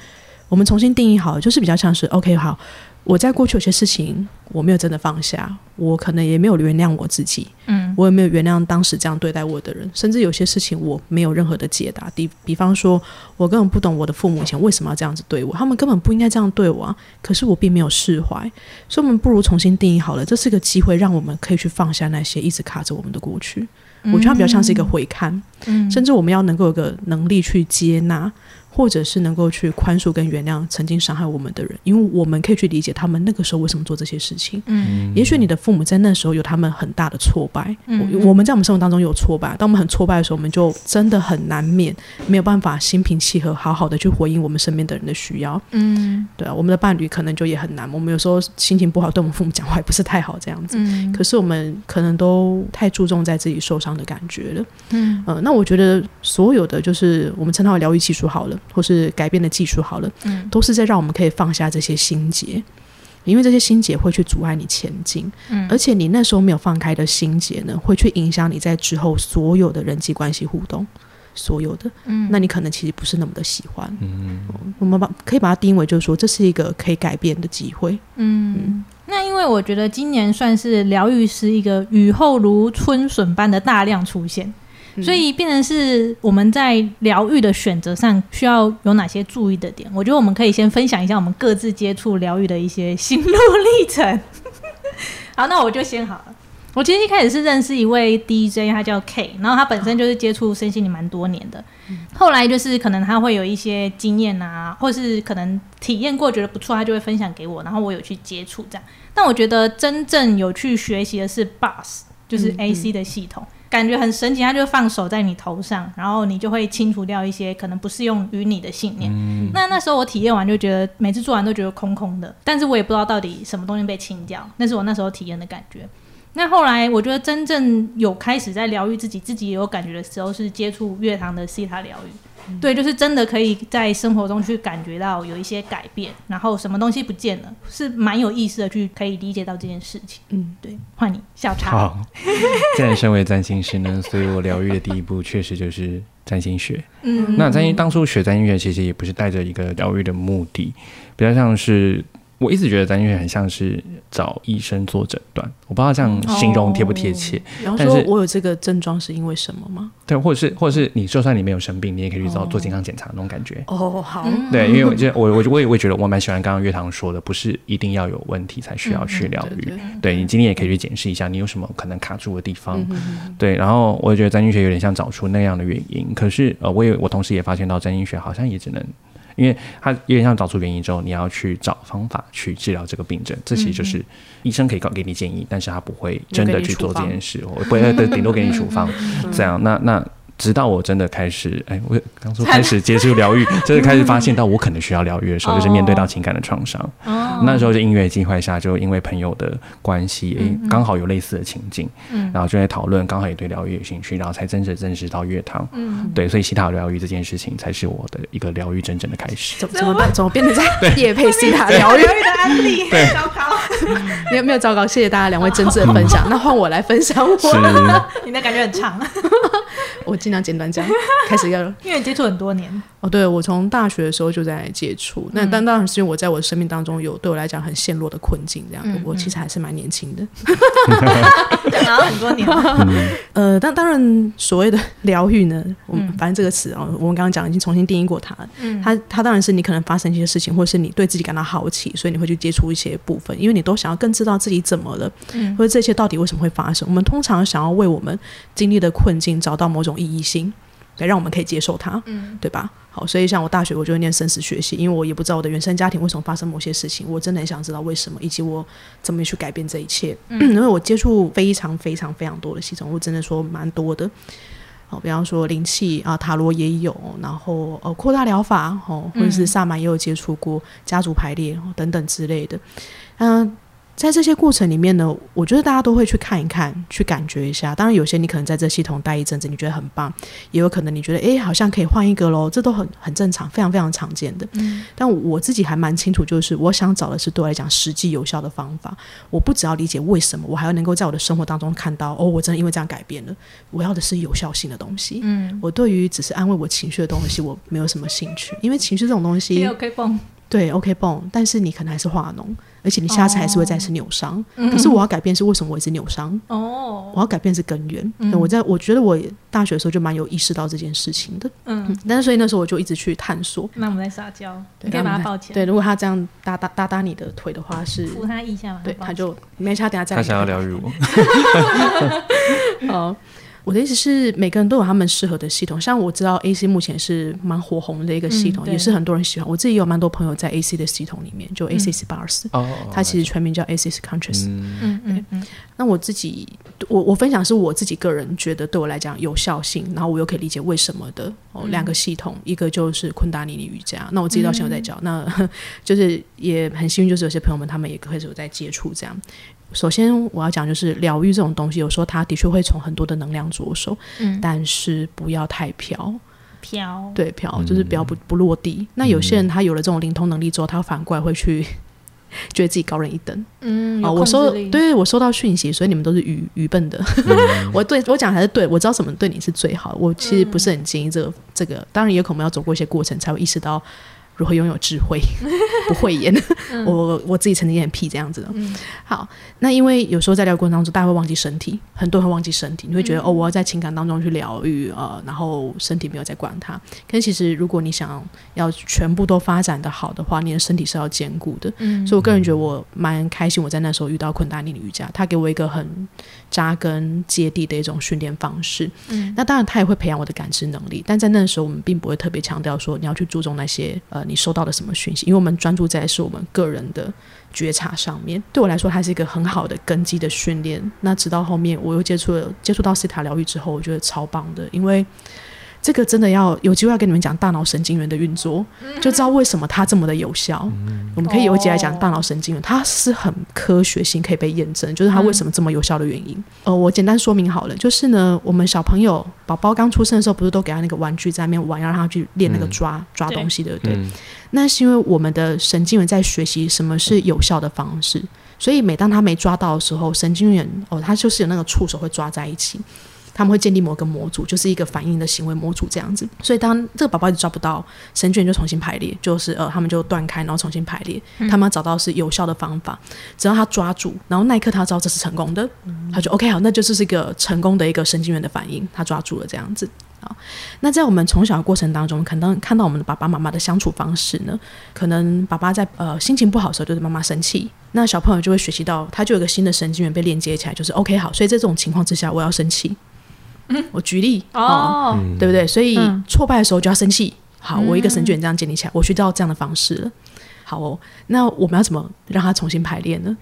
我们重新定义好了，就是比较像是 OK 好，我在过去有些事情我没有真的放下，我可能也没有原谅我自己，嗯我也没有原谅当时这样对待我的人，甚至有些事情我没有任何的解答。比比方说，我根本不懂我的父母以前为什么要这样子对我，他们根本不应该这样对我啊。可是我并没有释怀，所以我们不如重新定义好了，这是个机会，让我们可以去放下那些一直卡着我们的过去。我觉得它比较像是一个回看，嗯甚至我们要能够有个能力去接纳，或者是能够去宽恕跟原谅曾经伤害我们的人，因为我们可以去理解他们那个时候为什么做这些事情。嗯也许你的父母在那时候有他们很大的挫败，嗯我我们在我们生活当中有挫败，当我们很挫败的时候，我们就真的很难免没有办法心平气和，好好的去回应我们身边的人的需要。嗯对啊，我们的伴侣可能就也很难，我们有时候心情不好，对我们父母讲话也不是太好这样子。嗯可是我们可能都太注重在自己受伤的感觉了。嗯嗯、那我觉得所有的就是我们称它为疗愈技术好了，或是改变的技术好了，嗯。都是在让我们可以放下这些心结，因为这些心结会去阻碍你前进，嗯。而且你那时候没有放开的心结呢，会去影响你在之后所有的人际关系互动，所有的，嗯。那你可能其实不是那么的喜欢。嗯，我们把可以把它定义为，就是说这是一个可以改变的机会。嗯，那因为我觉得今年算是疗愈师一个雨后如春笋般的大量出现，所以变成是我们在疗愈的选择上需要有哪些注意的点？我觉得我们可以先分享一下我们各自接触疗愈的一些心路历程。好，那我就先好了。我其实一开始是认识一位 DJ，他叫 K，然后他本身就是接触身心灵蛮多年的，后来就是可能他会有一些经验啊，或是可能体验过觉得不错，他就会分享给我，然后我有去接触这样。但我觉得真正有去学习的是 Bus，就是嗯 AC 的系统，感觉很神奇，它就放手在你头上，然后你就会清除掉一些可能不适用于你的信念。那那时候我体验完就觉得每次做完都觉得空空的，但是我也不知道到底什么东西被清掉，那是我那时候体验的感觉。那后来我觉得真正有开始在疗愈自己，自己也有感觉的时候，是接触乐堂的西塔疗愈。对，就是真的可以在生活中去感觉到有一些改变，然后什么东西不见了，是蛮有意思的去可以理解到这件事情。嗯，对，换你小茶。好。既然身为占星师呢，所以我疗愈的第一步确实就是占星学。嗯那占星当初学占星学，其实也不是带着一个疗愈的目的，比较像是我一直觉得占星学很像是找医生做诊断，我不知道这样形容贴不贴切。但是我有这个症状是因为什么吗？对，或者是或者是你就算你没有生病，你也可以去找哦做健康检查那种感觉。哦，好，嗯对，因为我觉得我我我也会觉得我蛮喜欢刚刚月堂说的，不是一定要有问题才需要去疗愈。对你今天也可以去检视一下，你有什么可能卡住的地方。嗯哼对，然后我也觉得占星学有点像找出那样的原因，可是呃，我也我同时也发现到占星学好像也只能，因为它有点像找出原因之后，你要去找方法去治疗这个病症，这其实就是医生可以告给你建议，但是他不会真的去做这件事，我不会对顶多给你处方 这样。那那直到我真的开始，哎，我刚说开始接触疗愈，就是开始发现到我可能需要疗愈的时候，就是面对到情感的创伤。哦那时候就因缘际会下，就因为朋友的关系，哎，刚好有类似的情境，嗯然后就在讨论，刚好也对疗愈有兴趣，然后才真正认识到乐堂。嗯对，所以西塔疗愈这件事情才是我的一个疗愈真正的开始。怎怎么办？怎么变成在夜配西塔疗愈？的案例，糟糕，没有没有糟糕，谢谢大家两位真挚的 分享。那换我来分享我，是，你的感觉很长，我尽量简短讲。开始要因为接触很多年，哦，对我从大学的时候就在接触，那但当然是因为我在我的生命当中有对我来讲很陷落的困境，这样、嗯我其实还是蛮年轻的。然后很多年，呃，但当然所谓的疗愈呢，我们嗯反正这个词啊，我们刚刚讲已经重新定义过它了。嗯它它当然是你可能发生一些事情，或是你对自己感到好奇，所以你会去接触一些部分，因为你都想要更知道自己怎么了，嗯或者这些到底为什么会发生。我们通常想要为我们经历的困境找到某种意义性，来让我们可以接受它，嗯对吧？好，所以像我大学我就会念生死学系，因为我也不知道我的原生家庭为什么发生某些事情，我真的很想知道为什么，以及我怎么去改变这一切。因为我接触非常非常非常多的系统，我真的说蛮多的。好，比方说灵气啊、塔罗也有，然后呃扩大疗法哦，或者是萨满也有接触过家族排列、哦、等等之类的。嗯、在这些过程里面呢，我觉得大家都会去看一看，去感觉一下。当然，有些你可能在这系统待一阵子，你觉得很棒，也有可能你觉得诶好像可以换一个喽，这都很很正常，非常非常常见的。嗯但我自己还蛮清楚，就是我想找的是对我来讲实际有效的方法。我不只要理解为什么，我还要能够在我的生活当中看到，哦，我真的因为这样改变了。我要的是有效性的东西。嗯，我对于只是安慰我情绪的东西，我没有什么兴趣，因为情绪这种东西有，可以蹦，对，OK 泵，但是你可能还是化脓，而且你下次还是会再次扭伤。可是我要改变是为什么我一直扭伤？哦，我要改变是根源。嗯。我在我觉得我大学的时候就蛮有意识到这件事情的，嗯，但是所以那时候我就一直去探索。那我们在撒娇，对你可以把他抱起来，对，如果他这样搭搭搭搭你的腿的话是，扶他一下嘛，对，他就没事，他等下再他来想要疗愈我，哦，我的意思是，每个人都有他们适合的系统。像我知道 AC 目前是蛮火红的一个系统，嗯也是很多人喜欢。我自己也有蛮多朋友在 AC 的系统里面，就 AC Bars，、哦，它其实全名叫 AC Conscious。嗯嗯嗯嗯那我自己，我我分享是我自己个人觉得对我来讲有效性，然后我又可以理解为什么的哦。嗯两个系统，一个就是昆达尼尼瑜伽，那我自己到现在在教，那 就是也很幸运，就是有些朋友们他们也开始有在接触这样。首先我要讲就是疗愈这种东西，有时候它的确会从很多的能量着手，嗯，但是不要太飘，飘，对飘就是不要不不落地。那有些人他有了这种灵通能力之后，他反过来会去 觉得自己高人一等。嗯，哦，我收对我收到讯息，所以你们都是愚愚笨的。我对我讲还是对，我知道什么对你是最好。我其实不是很建议这个这个，当然也有可能要走过一些过程，才会意识到如何拥有智慧，不讳言。我我自己曾经也很屁这样子的。嗯好，那因为有时候在疗愈过程当中，大家会忘记身体，很多人会忘记身体，你会觉得、哦，我要在情感当中去疗愈，呃，然后身体没有在管它。可是其实如果你想要全部都发展的好的话，你的身体是要兼顾的。嗯所以我个人觉得我蛮开心，我在那时候遇到昆达尼尼瑜伽，他给我一个很扎根接地的一种训练方式。嗯那当然，他也会培养我的感知能力，但在那时候我们并不会特别强调说你要去注重那些呃你收到了什么讯息，因为我们专注在是我们个人的觉察上面。对我来说，它是一个很好的根基的训练。那直到后面我又接触了接触到西塔疗愈之后，我觉得超棒的，因为。这个真的要有机会要跟你们讲大脑神经元的运作，就知道为什么它这么的有效。我们可以有一集来讲哦大脑神经元，它是很科学性可以被验证，就是它为什么这么有效的原因。呃，我简单说明好了，就是呢，我们小朋友宝宝刚出生的时候，不是都给他那个玩具在那边玩，要让他去练那个抓、抓东西，对不对？嗯那是因为我们的神经元在学习什么是有效的方式，所以每当他没抓到的时候，神经元哦，它就是有那个触手会抓在一起。他们会建立某个模组，就是一个反应的行为模组这样子。所以当这个宝宝一直抓不到神经元，就重新排列，就是呃，他们就断开，然后重新排列。他们要找到是有效的方法，只要他抓住，然后那一刻他知道这是成功的，他就 OK 好，那就是一个成功的一个神经元的反应，他抓住了这样子。好，那在我们从小的过程当中，可能看到我们的爸爸妈妈的相处方式呢，可能爸爸在呃心情不好的时候，就是妈妈生气，那小朋友就会学习到，他就有个新的神经元被连接起来，就是 OK 好，所以在这种情况之下，我要生气。嗯，我举例哦，哦，对不对？所以嗯挫败的时候就要生气。好，我一个神经元这样建立起来，我学到这样的方式了。好哦，那我们要怎么让他重新排练呢？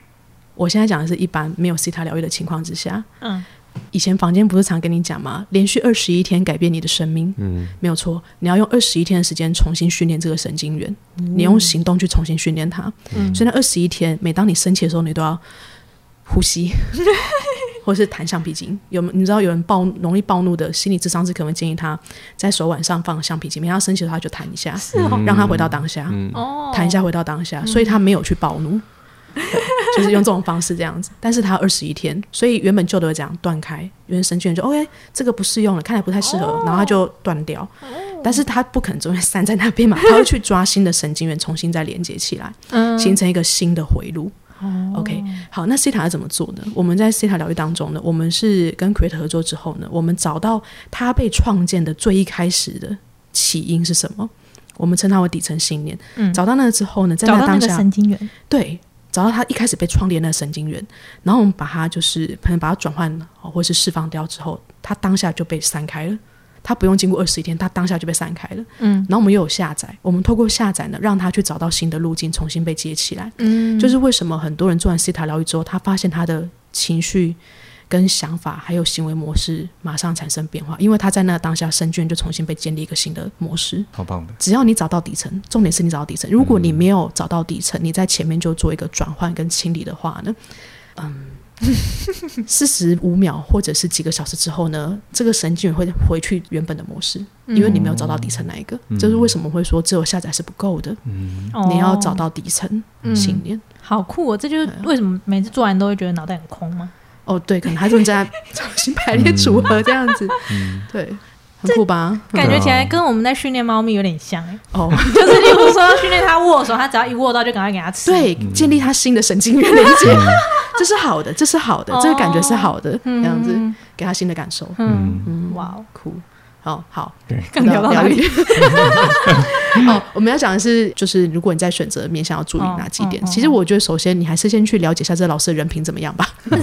我现在讲的是一般没有西塔疗愈的情况之下，嗯，以前房间不是常跟你讲吗？连续二十一天改变你的生命，嗯，没有错。你要用二十一天的时间重新训练这个神经元，你用行动去重新训练它。嗯所以那二十一天，每当你生气的时候，你都要呼吸，或是弹橡皮筋。有没你知道有人暴容易暴怒的心理智商是可能会建议他在手腕上放橡皮筋，每当他生气的时候他就弹一下，是哦，让他回到当下。哦，弹一下回到当下，所以他没有去暴怒，就是用这种方式这样子。但是他二十一天，所以原本旧的会讲断开，原本神经元就 OK，这个不适用了，看来不太适合，然后他就断掉。但是他不可能永远散在那边嘛，他会去抓新的神经元，重新再连接起来，嗯形成一个新的回路。OK，好，那 C 塔是怎么做呢？我们在 C 塔疗愈当中呢，我们是跟 Create 合作之后呢，我们找到它被创建的最一开始的起因是什么？我们称它为底层信念。嗯找到那个之后呢，在找到那当下，神经元，对，找到他一开始被创立的那个神经元，然后我们把它就是可能把它转换哦或是释放掉之后，它当下就被散开了。它不用经过二十一天，他当下就被散开了。嗯，然后我们又有下载，我们透过下载呢，让他去找到新的路径，重新被接起来。嗯，就是为什么很多人做完西塔疗愈之后，他发现他的情绪、跟想法还有行为模式马上产生变化，因为他在那个当下神经就重新被建立一个新的模式。好棒的，只要你找到底层，重点是你找到底层。如果你没有找到底层，你在前面就做一个转换跟清理的话呢，嗯，四十五秒或者是几个小时之后呢，这个神经元会回去原本的模式，因为你没有找到底层那一个。这是为什么会说只有下载是不够的，哦你要找到底层信念。好酷哦！这就是为什么每次做完都会觉得脑袋很空吗？哦，对，可能他正在重 新排列组合这样子，对，很酷吧？感觉起来跟我们在训练猫咪有点像哎，哦，就是例如说训练它握手，它只要一握到就赶快给它吃。对，建立它新的神经元连接，这是好的，这是好的，这个感觉是好的，这样子嗯给他新的感受，嗯，嗯，哇哦，酷，好好，刚聊到哪里？哦，我们要讲的是，就是如果你在选择面向要注意哪几点，哦哦哦。其实我觉得首先你还是先去了解一下这老师的人品怎么样吧。嗯。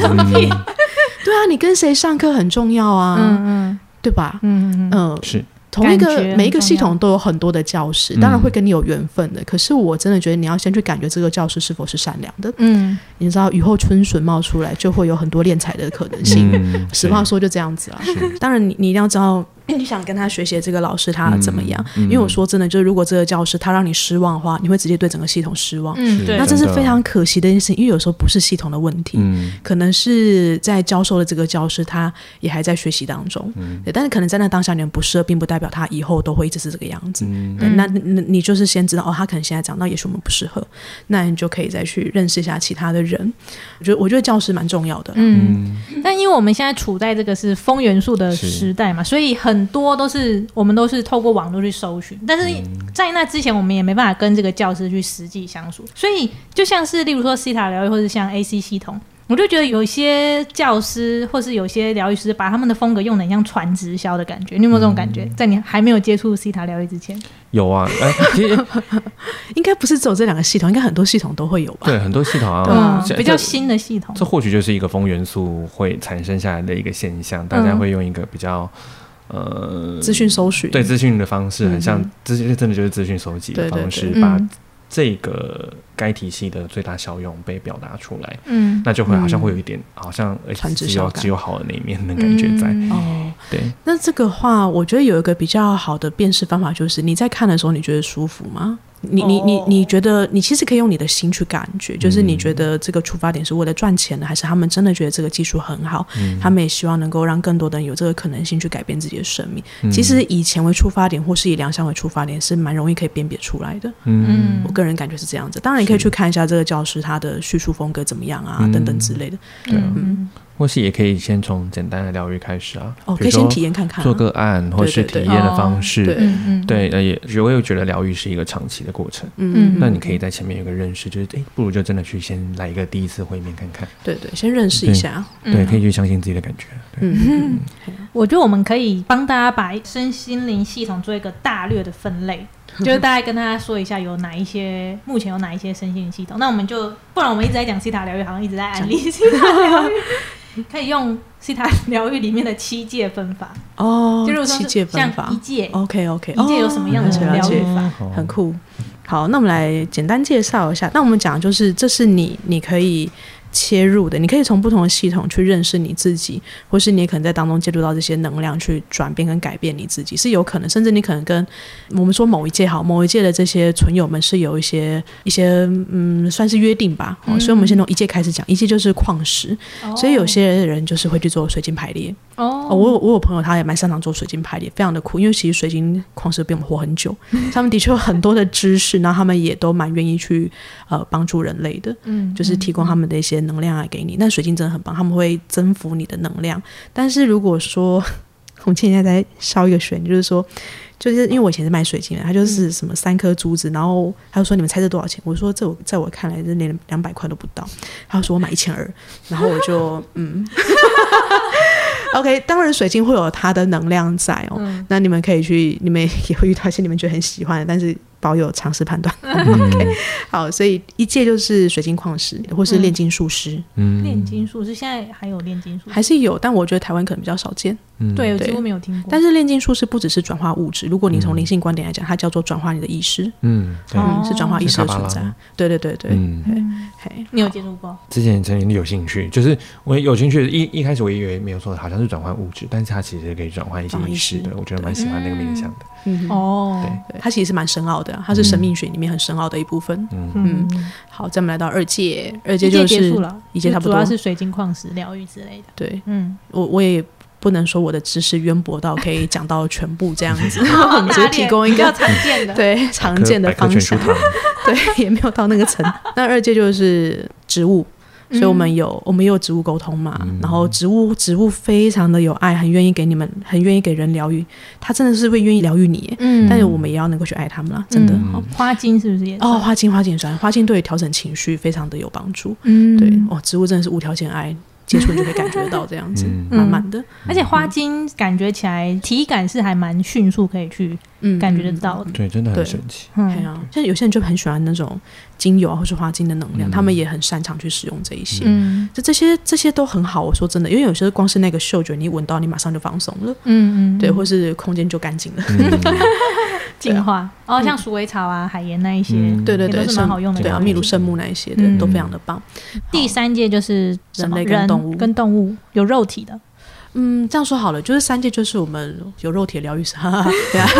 对啊，你跟谁上课很重要啊，嗯对吧？嗯嗯嗯，嗯，是同一个每一个系统都有很多的教师，当然会跟你有缘分的。可是我真的觉得你要先去感觉这个教师是否是善良的。嗯，你知道雨后春笋冒出来，就会有很多敛财的可能性。嗯实话说就这样子啦。当然你你一定要知道你想跟他学习这个老师他怎么样，嗯因为我说真的，就是如果这个教师他让你失望的话，你会直接对整个系统失望。嗯，对。那，这是非常可惜的一件事情，因为有时候不是系统的问题，嗯。可能是在教授的这个教师他也还在学习当中，嗯。对，但是可能在那当下你们不适合，并不代表他以后都会一直是这个样子。嗯。对，那那你就是先知道哦，他可能现在这样，那也许我们不适合，那你就可以再去认识一下其他的人。我觉得我觉得教师蛮重要的，嗯，但因为我们现在处在这个是风元素的时代嘛，所以很多都是我们都是透过网络去搜寻，但是在那之前我们也没办法跟这个教师去实际相处，所以就像是例如说西塔疗愈或者像 AC 系统。我就觉得有一些教师或是有些疗愈师把他们的风格用的很像传直销的感觉，你有没有这种感觉？在你还没有接触西塔疗愈之前，有啊，哎，其实 应该不是只有这两个系统，应该很多系统都会有吧？对很多系统啊，比较新的系统这，或许就是一个风元素会产生下来的一个现象，大家会用一个比较呃资讯搜寻，对资讯的方式，嗯很像资讯，真的就是资讯收集的方式，对把嗯这个该体系的最大效用被表达出来，嗯，那就会好像会有一点，好像呃传直只有只有好的那一面的感觉在，嗯。哦。对，那这个话，我觉得有一个比较好的辨识方法，就是你在看的时候，你觉得舒服吗？你你你哦你觉得你其实可以用你的心去感觉，就是你觉得这个出发点是为了赚钱的，还是他们真的觉得这个技术很好，他们也希望能够让更多的人有这个可能性去改变自己的生命。其实以钱为出发点，或是以良相为出发点，是蛮容易可以辨别出来的。嗯我个人感觉是这样子。当然，你可以去看一下这个教师他的叙述风格怎么样啊，嗯等等之类的。对啊嗯或是也可以先从简单的疗愈开始啊，哦，可以先体验看看啊、做个案，或是体验的方式。对嗯嗯，对，呃，也我又觉得疗愈是一个长期的过程。嗯，那你可以在前面有个认识，就是哎，不如就真的去先来一个第一次会面看看。对对，先认识一下。对，嗯可以去相信自己的感觉。对，嗯，我觉得我们可以帮大家把身心灵系统做一个大略的分类，就是大概跟大家说一下有哪一些，目前有哪一些身心灵系统。那我们就不然我们一直在讲西塔疗愈，好像一直在安利西塔疗愈，可以用西塔疗愈里面的七界分法，哦就是，七界分法一界，，OK OK，一界有什么样的疗愈法？哦很酷。好，那我们来简单介绍一下。那我们讲就是，这是你你可以切入的，你可以从不同的系统去认识你自己，或是你也可能在当中接触到这些能量，去转变跟改变你自己，是有可能。甚至你可能跟我们说某一届好，某一届的这些存友们是有一些一些嗯，算是约定吧。哦，嗯所以我们先从一届开始讲，一届就是矿石，哦所以有些人就是会去做水晶排列。哦哦，我有我有朋友他也蛮擅长做水晶排列，非常的酷，因为其实水晶矿石比我们活很久，他们的确有很多的知识，然后他们也都蛮愿意去呃帮助人类的，嗯就是提供他们的一些能量来给你。那水晶真的很棒，他们会征服你的能量。但是如果说 我们前几天在烧一个水，就是说。就是因为我以前是卖水晶的，他就是什么三颗珠子，然后他就说你们猜这多少钱？我说这我在我看来这连两百块都不到。他说我买一千二，然后我就 嗯，OK，当然水晶会有它的能量在哦，嗯那你们可以去，你们也会遇到一些你们觉得很喜欢的，但是保有常识判断。嗯。好，所以一届就是水晶矿石或是炼金术师，嗯。炼金术师现在还有炼金术，还是有，但我觉得台湾可能比较少见。嗯对对。我几乎没有听过，但是炼金术是不只是转化物质，如果你从灵性观点来讲，它叫做转化你的意识，嗯，对，是转化意识的存在。对对对对，嗯，嘿，你有接触过？之前曾经有兴趣，就是我有兴趣，一一开始我以为没有错，好像是转换物质，但是它其实可以转换一些意识的，我觉得蛮喜欢那个冥想的。嗯，哦，对，它其实是蛮深奥的，它是生命学里面很深奥的一部分。嗯。嗯，好，再我们来到二阶，二一届届就是结束了，一届差不多。主要是水晶矿石疗愈之类的。对。嗯，我我也不能说我的知识渊博到可以讲到全部这样子，我 们 只是提供一比较个 常见的。对常见的方向，对，也没有到那个层。那二阶就是植物。所以我嗯们有，我们也有植物沟通嘛，嗯。然后植物植物非常的有爱，很愿意给你们，很愿意给人疗愈，它真的是会愿意疗愈你，嗯。但是我们也要能够去爱他们啦，真的。花精是不是也哦，花精花精酸，花精对于调整情绪非常的有帮助。嗯。对，哦，植物真的是无条件爱，接触你就可以感觉得到这样子，嗯。满满的，而且花精感觉起来体感是还蛮迅速，可以去嗯，感觉得到的。对，真的很神奇。对嗯，啊，像有些人就很喜欢那种精油啊，或是花精的能量，嗯。他们也很擅长去使用这一些。嗯。就这些这些都很好，我说真的，因为有些光是那个嗅觉，你闻到你马上就放松了，嗯嗯，对，或是空间就干净了，嗯，净化。哦，像鼠尾草啊、海盐那一些，嗯。对对对，都是蛮好用的对啊，秘鲁圣木那一些的、嗯。都非常的棒。第三届就是人类跟动物。跟动物有肉体的，嗯，这样说好了，就是三界就是我们有肉体疗愈师，哈哈哈 对啊。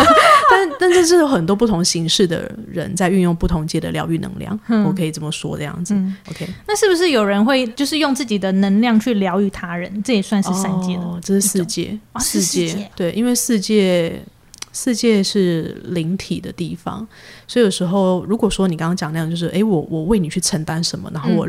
但但这是有很多不同形式的人在运用不同界的疗愈能量，嗯我可以这么说这样子。嗯，OK，那是不是有人会就是用自己的能量去疗愈他人？这也算是三界的哦，这是四界，哦是四界、四界对，因为世界世界是灵体的地方，所以有时候如果说你刚刚讲那样，就是诶，我我为你去承担什么，然后我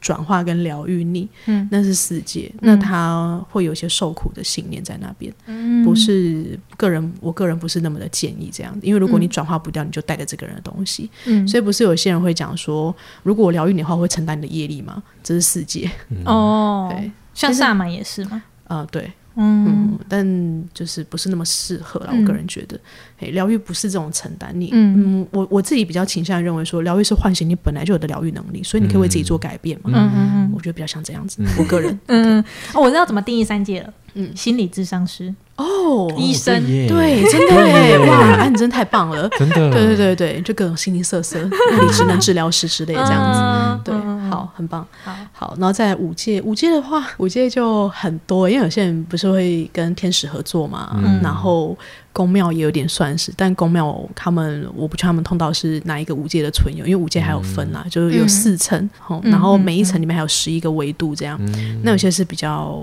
转化跟疗愈你，嗯。那是世界，那他会有一些受苦的信念在那边，嗯。不是个人，我个人不是那么的建议这样，因为如果你嗯。转化不掉，你就带着这个人的东西，嗯，所以不是有些人会讲说，如果我疗愈你的话，我会承担你的业力吗？这是世界，哦，对，像萨满也是吗？啊、对，嗯嗯，但就是不是那么适合啦。嗯我个人觉得，诶，疗愈不是这种承担，你，嗯嗯，我我自己比较倾向认为说，疗愈是唤醒你本来就有的疗愈能力，所以你可以为自己做改变嘛。嗯嗯嗯我觉得比较像这样子，嗯我个人。嗯，哦，我知道怎么定义三界了。嗯。心理智商师、哦，医生，耶。对，真的耶，哇，啊，你真的太棒了。真的，对对对对，就各种形形色色，物 理职能治疗师之类的这样子。嗯。对，嗯好，很棒。好，好，然后在五届，五届的话，五届就很多，因为有些人不是会跟天使合作嘛，嗯。然后宫庙也有点算是，但宫庙他们我不确定他们通道是哪一个五界的存有，因为五界还有分啦，就是有四层，然后嗯每一层里面还有十一个维度这样。嗯那有些是比较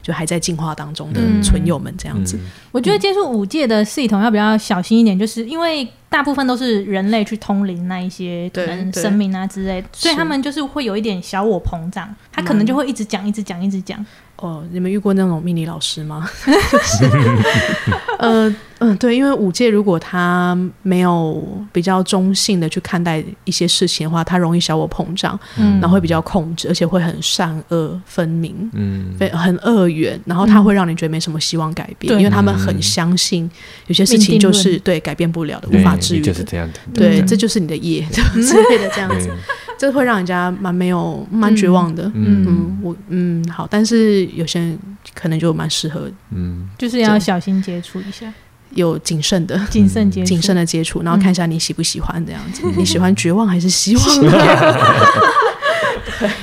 就还在进化当中的嗯存有们这样子。嗯我觉得接触五界的系统要比较小心一点，就是因为大部分都是人类去通灵那一些可对对能神明啊之类，所以他们就是会有一点小我膨胀，他可能就会一直讲、一直讲、一直讲。哦，你们遇过那种命理老师吗？就是，呃嗯，对，因为五戒如果他没有比较中性的去看待一些事情的话，他容易小我膨胀，嗯。然后会比较控制，而且会很善恶分明。嗯。非很恶缘，然后他会让你觉得没什么希望改变，对因为他们很相信有些事情就是对改变不了的，无法治愈的。就是这样的，对，嗯这就是你的业之类的这样子，对，这会让人家蛮没有蛮绝望的。嗯嗯，我嗯好，但是有些人可能就蛮适合嗯嗯就是要小心接触一下，有谨慎的、谨慎接触。谨慎的接触，然后看一下你喜不喜欢这样子。你喜欢绝望还是希望？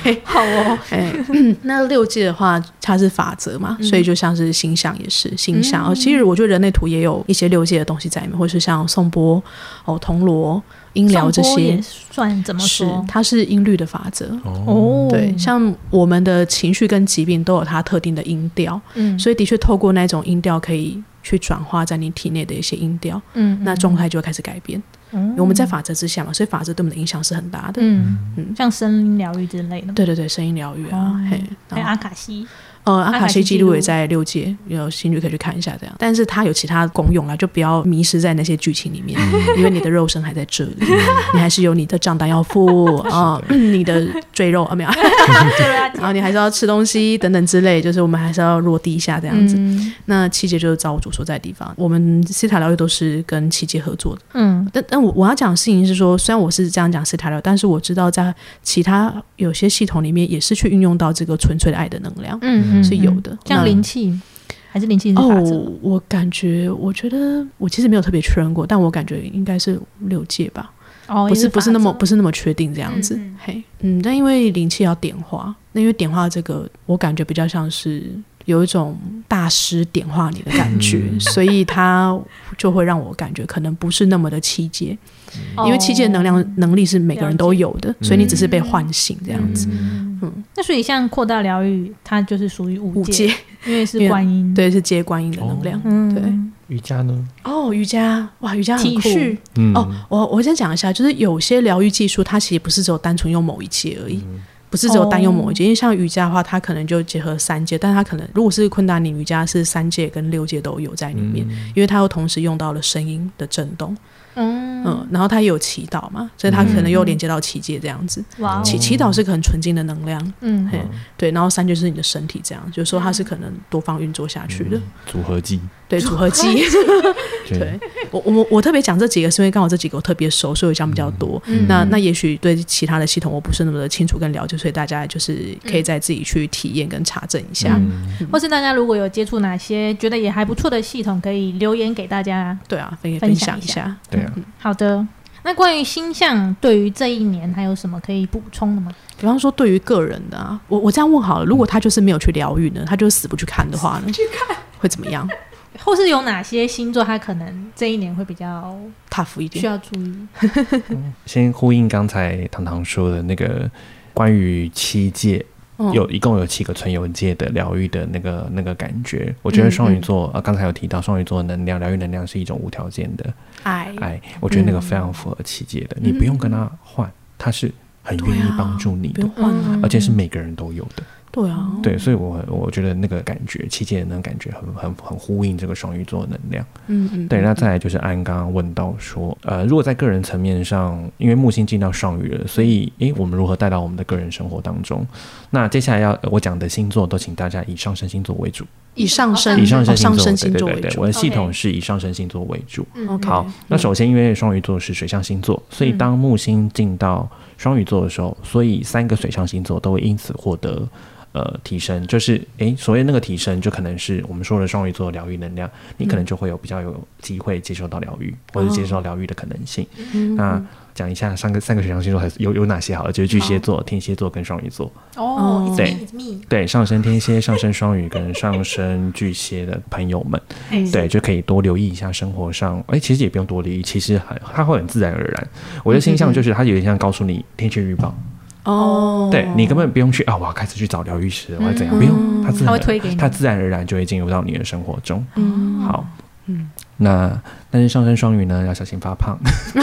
对，好哦，哎，那六界的话，它是法则嘛，所以就像是星象也是星象。哦，其实我觉得人类图也有一些六界的东西在里面，或是像宋波、哦铜锣、音疗这些算怎么是说？它是音律的法则。哦，哦，对，像我们的情绪跟疾病都有它特定的音调，嗯，所以的确透过那种音调可以去转化在你体内的一些音调，嗯，那状态就会开始改变。嗯我们在法则之下嘛，所以法则对我们的影响是很大的。嗯。嗯。像声音疗愈之类的，对对对，声音疗愈啊，哦。嘿，还有阿卡西，呃，阿卡西记录。也在六界，有兴趣可以去看一下这样。但是它有其他功用啦，就不要迷失在那些剧情里面，因为你的肉身还在这里，你还是有你的账单要付啊、你的赘肉啊没有，然后你还是要吃东西等等之类，就是我们还是要落地一下这样子。嗯。那七姐就是造物主所在的地方，我们西塔疗愈都是跟七姐合作的。嗯。但但我我要讲的事情是说，虽然我是这样讲西塔疗，但是我知道在其他有些系统里面也是去运用到这个纯粹的爱的能量。嗯嗯，是有的。像灵气还是灵气法则，哦，我感觉，我觉得我其实没有特别确认过，但我感觉应该是六界吧，哦，不是不是那么不是是那么确定这样子。嗯嗯。嘿，嗯，但因为灵气要点化，那因为点化这个，我感觉比较像是有一种大师点化你的感觉，嗯。所以它就会让我感觉可能不是那么的七阶，因为七阶的能量能力是每个人都有的，所以你只是被唤醒这样子。嗯。嗯。那所以像扩大疗愈，它就是属于五五阶，因为是观音，，对，是接观音的能量。嗯，对。瑜伽呢？哦，瑜伽，哇，瑜伽很酷。嗯。哦，我我先讲一下，就是有些疗愈技术，它其实不是只有单纯用某一切而已，嗯不是只有单用某一阶。因为像瑜伽的话，它可能就结合三阶，但它可能如果是昆达尼瑜伽，是三阶跟六阶都有在里面，因为它又同时用到了声音的震动，嗯嗯，然后它也有祈祷嘛，所以它可能又连接到七界这样子。祈祈祷是个很纯净的能量，嗯。嘿，对，然后三就是你的身体这样，就是说它是可能多方运作下去的，组合技，对，组合技。对。我我我特别讲这几个，是因为刚好这几个我特别熟，所以我讲比较多。嗯。那那也许对其他的系统我不是那么的清楚跟了解，所以大家就是可以再自己去体验跟查证一下。嗯。或是大家如果有接触哪些觉得也还不错的系统，可以留言给大家。对啊，分享一下享一下。对啊，好的，那关于星象，对于这一年还有什么可以补充的吗？比方说，对于个人的啊，我我这样问好了，如果他就是没有去疗愈呢，他就死不去看的话呢，会怎么样或是有哪些星座，他可能这一年会比较？tough 一需。要注意？先呼应刚才糖糖说的那个关于七界，嗯有一共有七个存有界的疗愈的那个那个感觉。我觉得双鱼座，呃，刚才有提到双鱼座的能量，疗愈能量是一种无条件的爱，爱，我觉得那个非常符合七界的，你不用跟他换，他是很愿意帮助你的而且是每个人都有的。对啊，对，所以我我觉得那个感觉，七姐的那个感觉很很很呼应这个双鱼座的能量。嗯嗯，对，那再来就是安刚刚问到说，呃，如果在个人层面上，因为木星进到双鱼了，所以诶，我们如何带到我们的个人生活当中？那接下来要呃我讲的星座，都请大家以上升星座为主，以上升以上升哦星座，上升星对对对我。的系统是以上升星座为主。嗯 OK 好，那首先因为双鱼座是水象星座，所以当木星进到双鱼座的时候，所以三个水象星座都会因此获得。呃提升，就是诶，所谓那个提升，就可能是我们说的双鱼座疗愈能量，你可能就会有比较有机会接受到疗愈，或者接受到疗愈的可能性。那讲一下三个三个水象星座还是有有哪些好了，就是巨蟹座、天蝎座跟双鱼座。哦，对对，上升天蝎、上升双鱼跟上升巨蟹的朋友们，哎对，就可以多留意一下生活上。哎，其实也不用多留意，其实很它会很自然而然。我的倾向就是它有点像告诉你天气预报，哦，对你根本不用去啊，我要开始去找疗愈师，我要怎样？不用，他自然它会推给你。它自然而然就会进入到你的生活中。嗯，好，嗯，那但是上升双鱼呢，要小心发胖。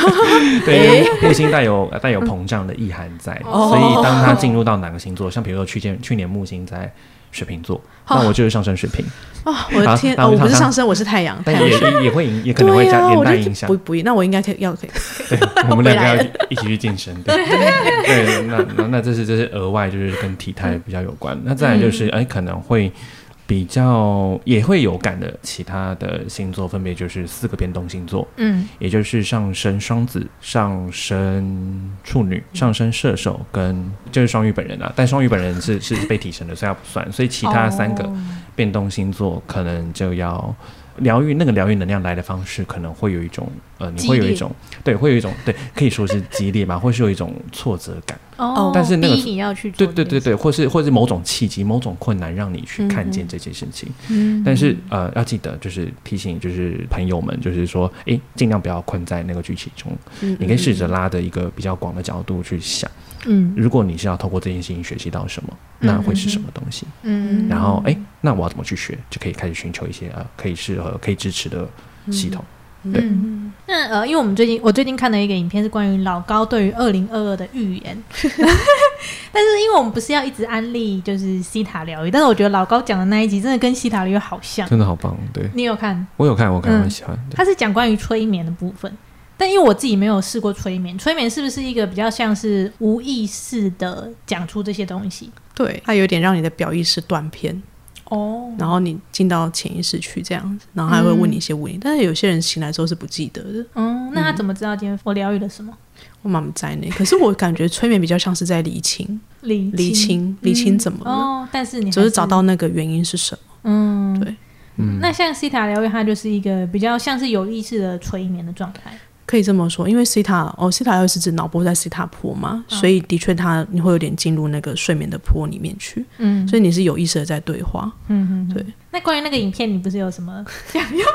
对，因为木星带有带有膨胀的意涵在，哦。所以当它进入到哪个星座，像比如说去年去年木星在水瓶座，哦那我就是上升水瓶，啊，我的天，哦，我不是上升，我是太阳，但阳。也也会影，也可能会加连带影响。不。不，那我应该可以要可以，对，我们 两个要一起去健身。对，对，那那那这是这是额外就是跟体态比较有关。那再来就是哎，可能会比较也会有感的其他的星座，分别就是四个变动星座，嗯也就是上升双子、上升处女、上升射手跟就是双鱼本人啊。但双鱼本人是 是被提升的，所以它不算。所以其他三个哦变动星座可能就要疗愈，那个疗愈能量来的方式可能会有一种呃，你会有一种对，会有一种对，可以说是激烈吧，或是有一种挫折感。哦，但是那个你要去对对对对，或是或是某种契机、某种困难，让你去看见这件事情。但是呃，要记得就是提醒，就是朋友们，就是说，诶，尽量不要困在那个剧情中。嗯你可以试着拉的一个比较广的角度去想，嗯如果你是要透过这件事情学习到什么，那会是什么东西？嗯，然后，诶，那我要怎么去学？就可以开始寻求一些呃可以适合、可以支持的系统。对嗯，那呃，因为我们最近我最近看了一个影片，是关于老高对于二零二二的预言。但是因为我们不是要一直安利就是西塔疗愈，但是我觉得老高讲的那一集真的跟西塔疗愈好像。真的好棒，对你有看？我有看，我看，嗯我很喜欢。他是讲关于催眠的部分，但因为我自己没有试过催眠，催眠是不是一个比较像是无意识的讲出这些东西？对，它有点让你的表意识断片，哦，然后你进到潜意识去这样子，然后还会问你一些问题，但是有些人醒来之后是不记得的，嗯，那他怎么知道今天我疗愈了什么？我妈妈在内。可是我感觉催眠比较像是在理清，理理清，理清怎么了，哦，但是你还就是找到那个原因是什么。嗯，对。嗯那像西塔疗愈，它就是一个比较像是有意识的催眠的状态。可以这么说，因为西塔哦，西塔疗愈是指脑波在西塔波嘛，所以的确它你会有点进入那个睡眠的波里面去，嗯，所以你是有意识的在对话。嗯嗯，对。那关于那个影片，你不是有什么想要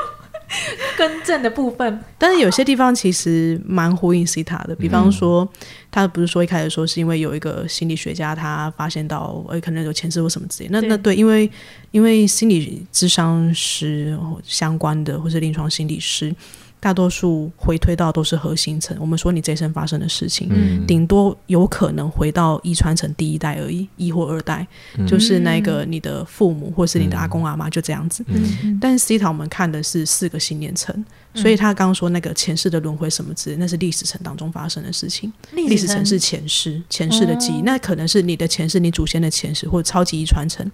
更正的部分？但是有些地方其实蛮呼应西塔的，比方说，他不是说一开始说是因为有一个心理学家他发现到，呃，可能有前世或什么之类。那对那对，因为因为心理智商师相关的或是临床心理师，大多数回推到都是核心层。我们说你这一生发生的事情，嗯顶多有可能回到遗传层第一代而已，一或二代，嗯就是那个你的父母或是你的阿公阿妈就这样子。嗯但是 C 塔我们看的是四个信念层，所以他刚刚说那个前世的轮回什么之类，那是历史层当中发生的事情。历史层是前世，前世的记忆，哦那可能是你的前世，你祖先的前世，或者超级遗传承。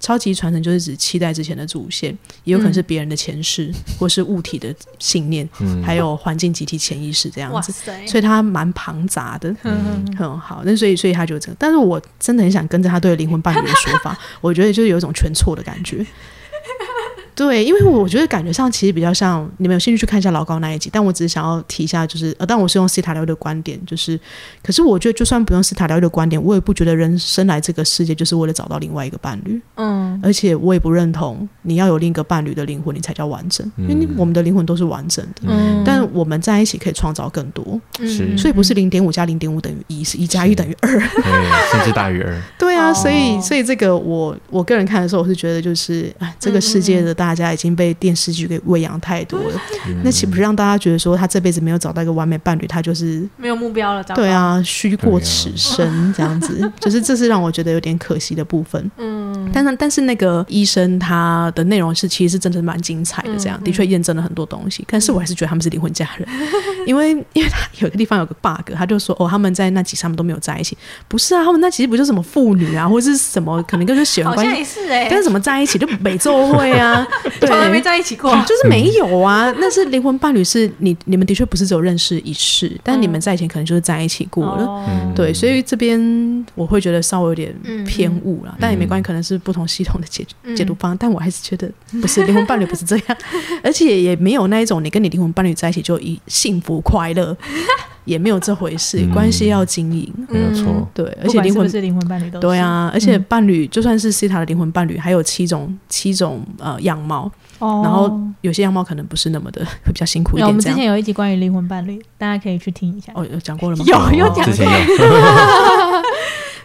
超级遗传承就是指七代之前的祖先，也有可能是别人的前世，或是物体的信念，嗯还有环境集体潜意识这样子。所以它蛮庞杂的，嗯很好。那所以，所以他就这个，但是我真的很想跟着他对灵魂伴侣的说法，我觉得就是有一种全错的感觉。对，因为我觉得感觉上其实比较像，你们有兴趣去看一下老高那一集，但我只是想要提一下，就是呃，但我是用西塔疗愈的观点，就是，可是我觉得就算不用西塔疗愈的观点，我也不觉得人生来这个世界就是为了找到另外一个伴侣，嗯而且我也不认同你要有另一个伴侣的灵魂，你才叫完整，因为我们的灵魂都是完整的，嗯，但我们在一起可以创造更多，是所以不是零点五加零点五等于一，是一加一等于二。对，甚至大于二。对啊，哦所以所以这个我我个人看的时候，我是觉得就是，哎，这个世界的大家已经被电视剧给喂养太多了，那岂不是让大家觉得说他这辈子没有找到一个完美伴侣，他就是没有目标了，对，啊虚过此生这样子，就是这是让我觉得有点可惜的部分。嗯。嗯，但是但是那个医生他的内容是其实是真的蛮精彩的，这样。的确验证了很多东西。但是我还是觉得他们是离婚家人，因为因为他有个地方有个 bug，他就说哦他们在那集他们都没有在一起，不是啊，他们那其实不就什么妇女啊，或者是什么可能跟就血缘关系，也是哎、但是怎么在一起就每周会啊，对，从来没在一起过。就是没有啊，那是灵魂伴侣，是你你们的确不是只有认识一世，但你们在以前可能就是在一起过了。哦。对，所以这边我会觉得稍微有点嗯。偏误了，但也没关系，可能是不同系统的解解读方，但我还是觉得不是灵魂伴侣不是这样，而且也没有那一种你跟你灵魂伴侣在一起就一幸福快乐，也没有这回事，嗯关系要经营。没有错。对，而且灵魂是是灵魂伴侣都对，啊，而且伴侣就算是西塔的灵魂伴侣，还有七种七种呃样貌，哦然后有些样貌可能不是那么的会比较辛苦一点我。们之前有一集关于灵魂伴侣，大家可以去听一下。哦，有讲过了吗？有有讲之前过，有，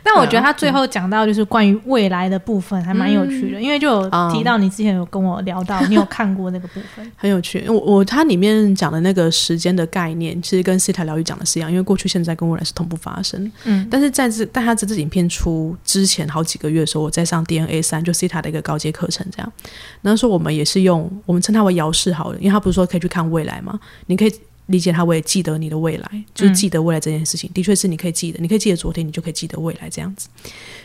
但我觉得他最后讲到就是关于未来的部分，还蛮有趣的，因为就有提到你之前有跟我聊到，你有看过那个部分。很有趣。我我它里面讲的那个时间的概念，其实跟西塔疗愈讲的是一样，因为过去、现在跟未来是同步发生。嗯，但是在这但他这支影片出之前好几个月的时候，我在上 DNA 三，就西塔的一个高阶课程，这样。那时候我们也是用我们称它为遥视好了，因为他不是说可以去看未来吗？你可以理解他，我也记得你的未来，就是记得未来这件事情，的确是你可以记得，你可以记得昨天，你就可以记得未来这样子。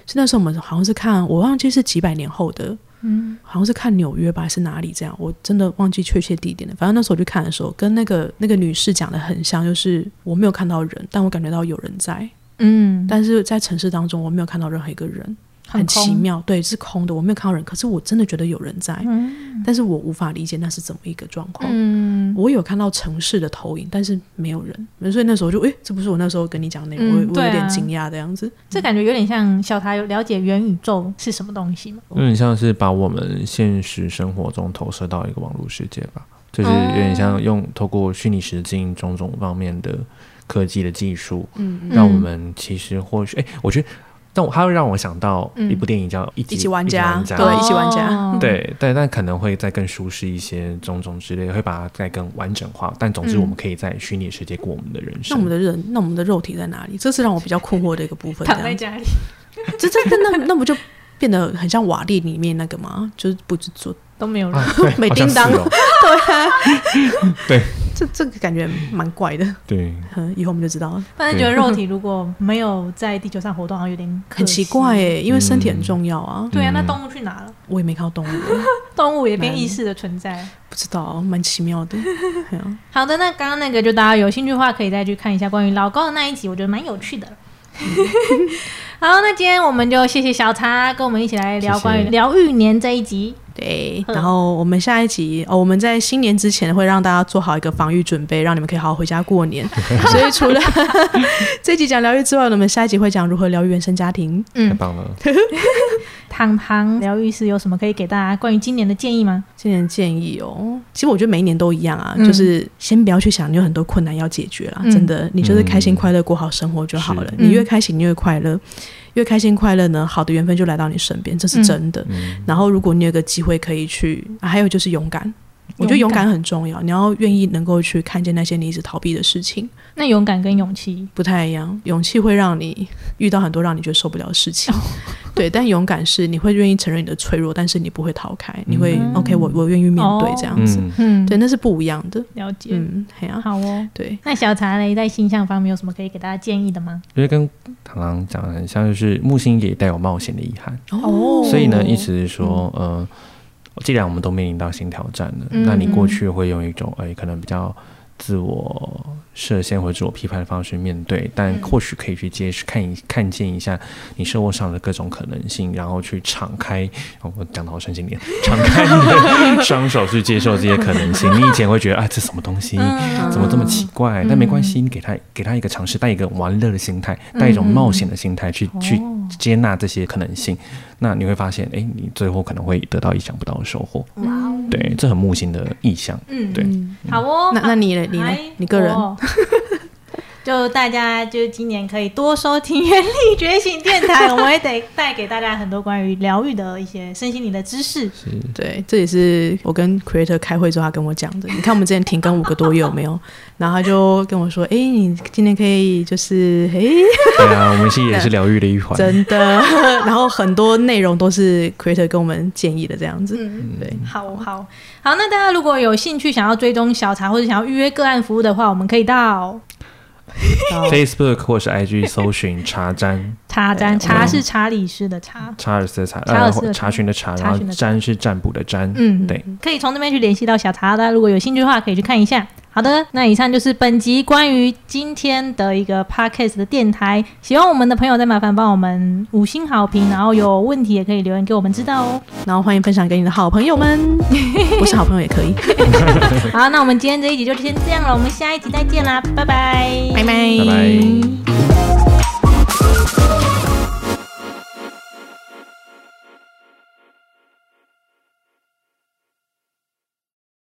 所以那时候我们好像是看，我忘记是几百年后的。嗯，好像是看纽约吧，还是哪里这样？我真的忘记确切地点了。反正那时候我去看的时候，跟那个那个女士讲的很像，就是我没有看到人，但我感觉到有人在。嗯，但是在城市当中，我没有看到任何一个人，很奇。妙，对，是空的，我没有看到人，可是我真的觉得有人在，嗯但是我无法理解那是怎么一个状况。嗯，我有看到城市的投影，但是没有人，所以那时候就，诶，这不是我那时候跟你讲的内容，我我有点惊讶的样子。这感觉有点像小台有了解元宇宙是什么东西吗？有点像是把我们现实生活中投射到一个网络世界吧，就是有点像用透过虚拟实境种种方面的科技的技术，嗯，让我们其实或许，哎、我觉得，但我它会让我想到嗯一部电影叫《一一起起玩家对一起玩家对，对，但但可能会再更舒适一些，种种之类的，会把它再更完整化。但总之，嗯我们可以在虚拟世界过我们的人生。那我们的人，那我们的肉体在哪里？这是让我比较困惑的一个部分。躺在家里，这这那那那不就变得很像瓦砾里面那个吗？就是不知做都没有人。啊，对，美好像叮当 对哦这这个感觉蛮怪的。对，嗯，以后我们就知道了。反正觉得肉体如果没有在地球上活动，好像有点很奇怪惜。诶，因为身体很重要啊。对啊，那嗯动物去哪了？我也没看到动物，动物也变意识的存在。不知道，蛮奇妙的。好的，那刚刚那个就大家有兴趣的话，可以再去看一下关于老高的那一集，我觉得蛮有趣的。好，那今天我们就谢谢小茶跟我们一起来聊关于疗愈年这一集。对，嗯然后我们下一集哦，我们在新年之前会让大家做好一个防御准备，让你们可以好好回家过年。所以除了 这一集讲疗愈之外，我们下一集会讲如何疗愈原生家庭。嗯太嗯，棒了。糖糖疗愈师有什么可以给大家关于今年的建议吗？今年建议哦，其实我觉得每一年都一样啊，嗯就是先不要去想你有很多困难要解决啦，嗯真的，你就是开心快乐过好生活就好了。是你越开心，你越快乐，越开心快乐呢，好的缘分就来到你身边，这是真的。嗯，然后，如果你有个机会可以去，啊还有就是勇敢。我觉得勇敢很重要，你要愿意能够去看见那些你一直逃避的事情，那勇敢跟勇气，不太一样。勇气会让你遇到很多让你觉得受不了的事情，对。但勇敢是你会愿意承认你的脆弱，但是你不会逃开，你会、嗯 OK，我我愿意面对哦这样子。嗯，嗯，对，那是不一样的。了解。嗯，好哦，对，那小茶呢，在星象方面有什么可以给大家建议的吗？因为跟螳螂讲的很像，就是木星也带有冒险的遗憾。哦所以呢，意思是说，呃，既然我们都面临到新挑战了，嗯那你过去会用一种哎、可能比较自我设限或者自我批判的方式面对，但嗯或许可以去接看一看见一下你生活上的各种可能性，然后去敞开，哦、我讲的好神经点，敞开你的双手去接受这些可能性。你以前会觉得，哎，这什么东西？嗯怎么这么奇怪？但没关系，你给他给他一个尝试，带一个玩乐的心态，带一种冒险的心态去、去哦接纳这些可能性，那你会发现，哎，你最后可能会得到意想不到的收获。哇哦，对，这很木星的意象。嗯，对，嗯，好哦。那那你呢？你呢哎？你个人我就大家就今年可以多收听原力觉醒电台，我们也得带给大家很多关于疗愈的一些身心灵的知识。对，这也是我跟 Creator 开会之后他跟我讲的。你看我们之前停更五个多月有没有？然后他就跟我说：“哎，你今天可以就是哎，对啊，我们其实也是疗愈的一环，真的。然后很多内容都是 Creator 跟我们建议的这样子。嗯，对，好好好。那大家如果有兴趣想要追踪小茶或者想要预约个案服务的话，我们可以到。” Facebook 或是 IG 搜寻茶占，茶占茶是查理斯的茶，查尔斯的查，查尔斯查询的查，然后占是占卜的占，嗯，对，可以从那边去联系到小茶的，如果有兴趣的话，可以去看一下。好的，那以上就是本集关于今天的一个 podcast 的电台。喜欢我们的朋友，再麻烦帮我们五星好评，然后有问题也可以留言给我们知道哦。然后欢迎分享给你的好朋友们，不是好朋友也可以。好，那我们今天这一集就先这样了，我们下一集再见啦，拜拜，拜拜，拜拜。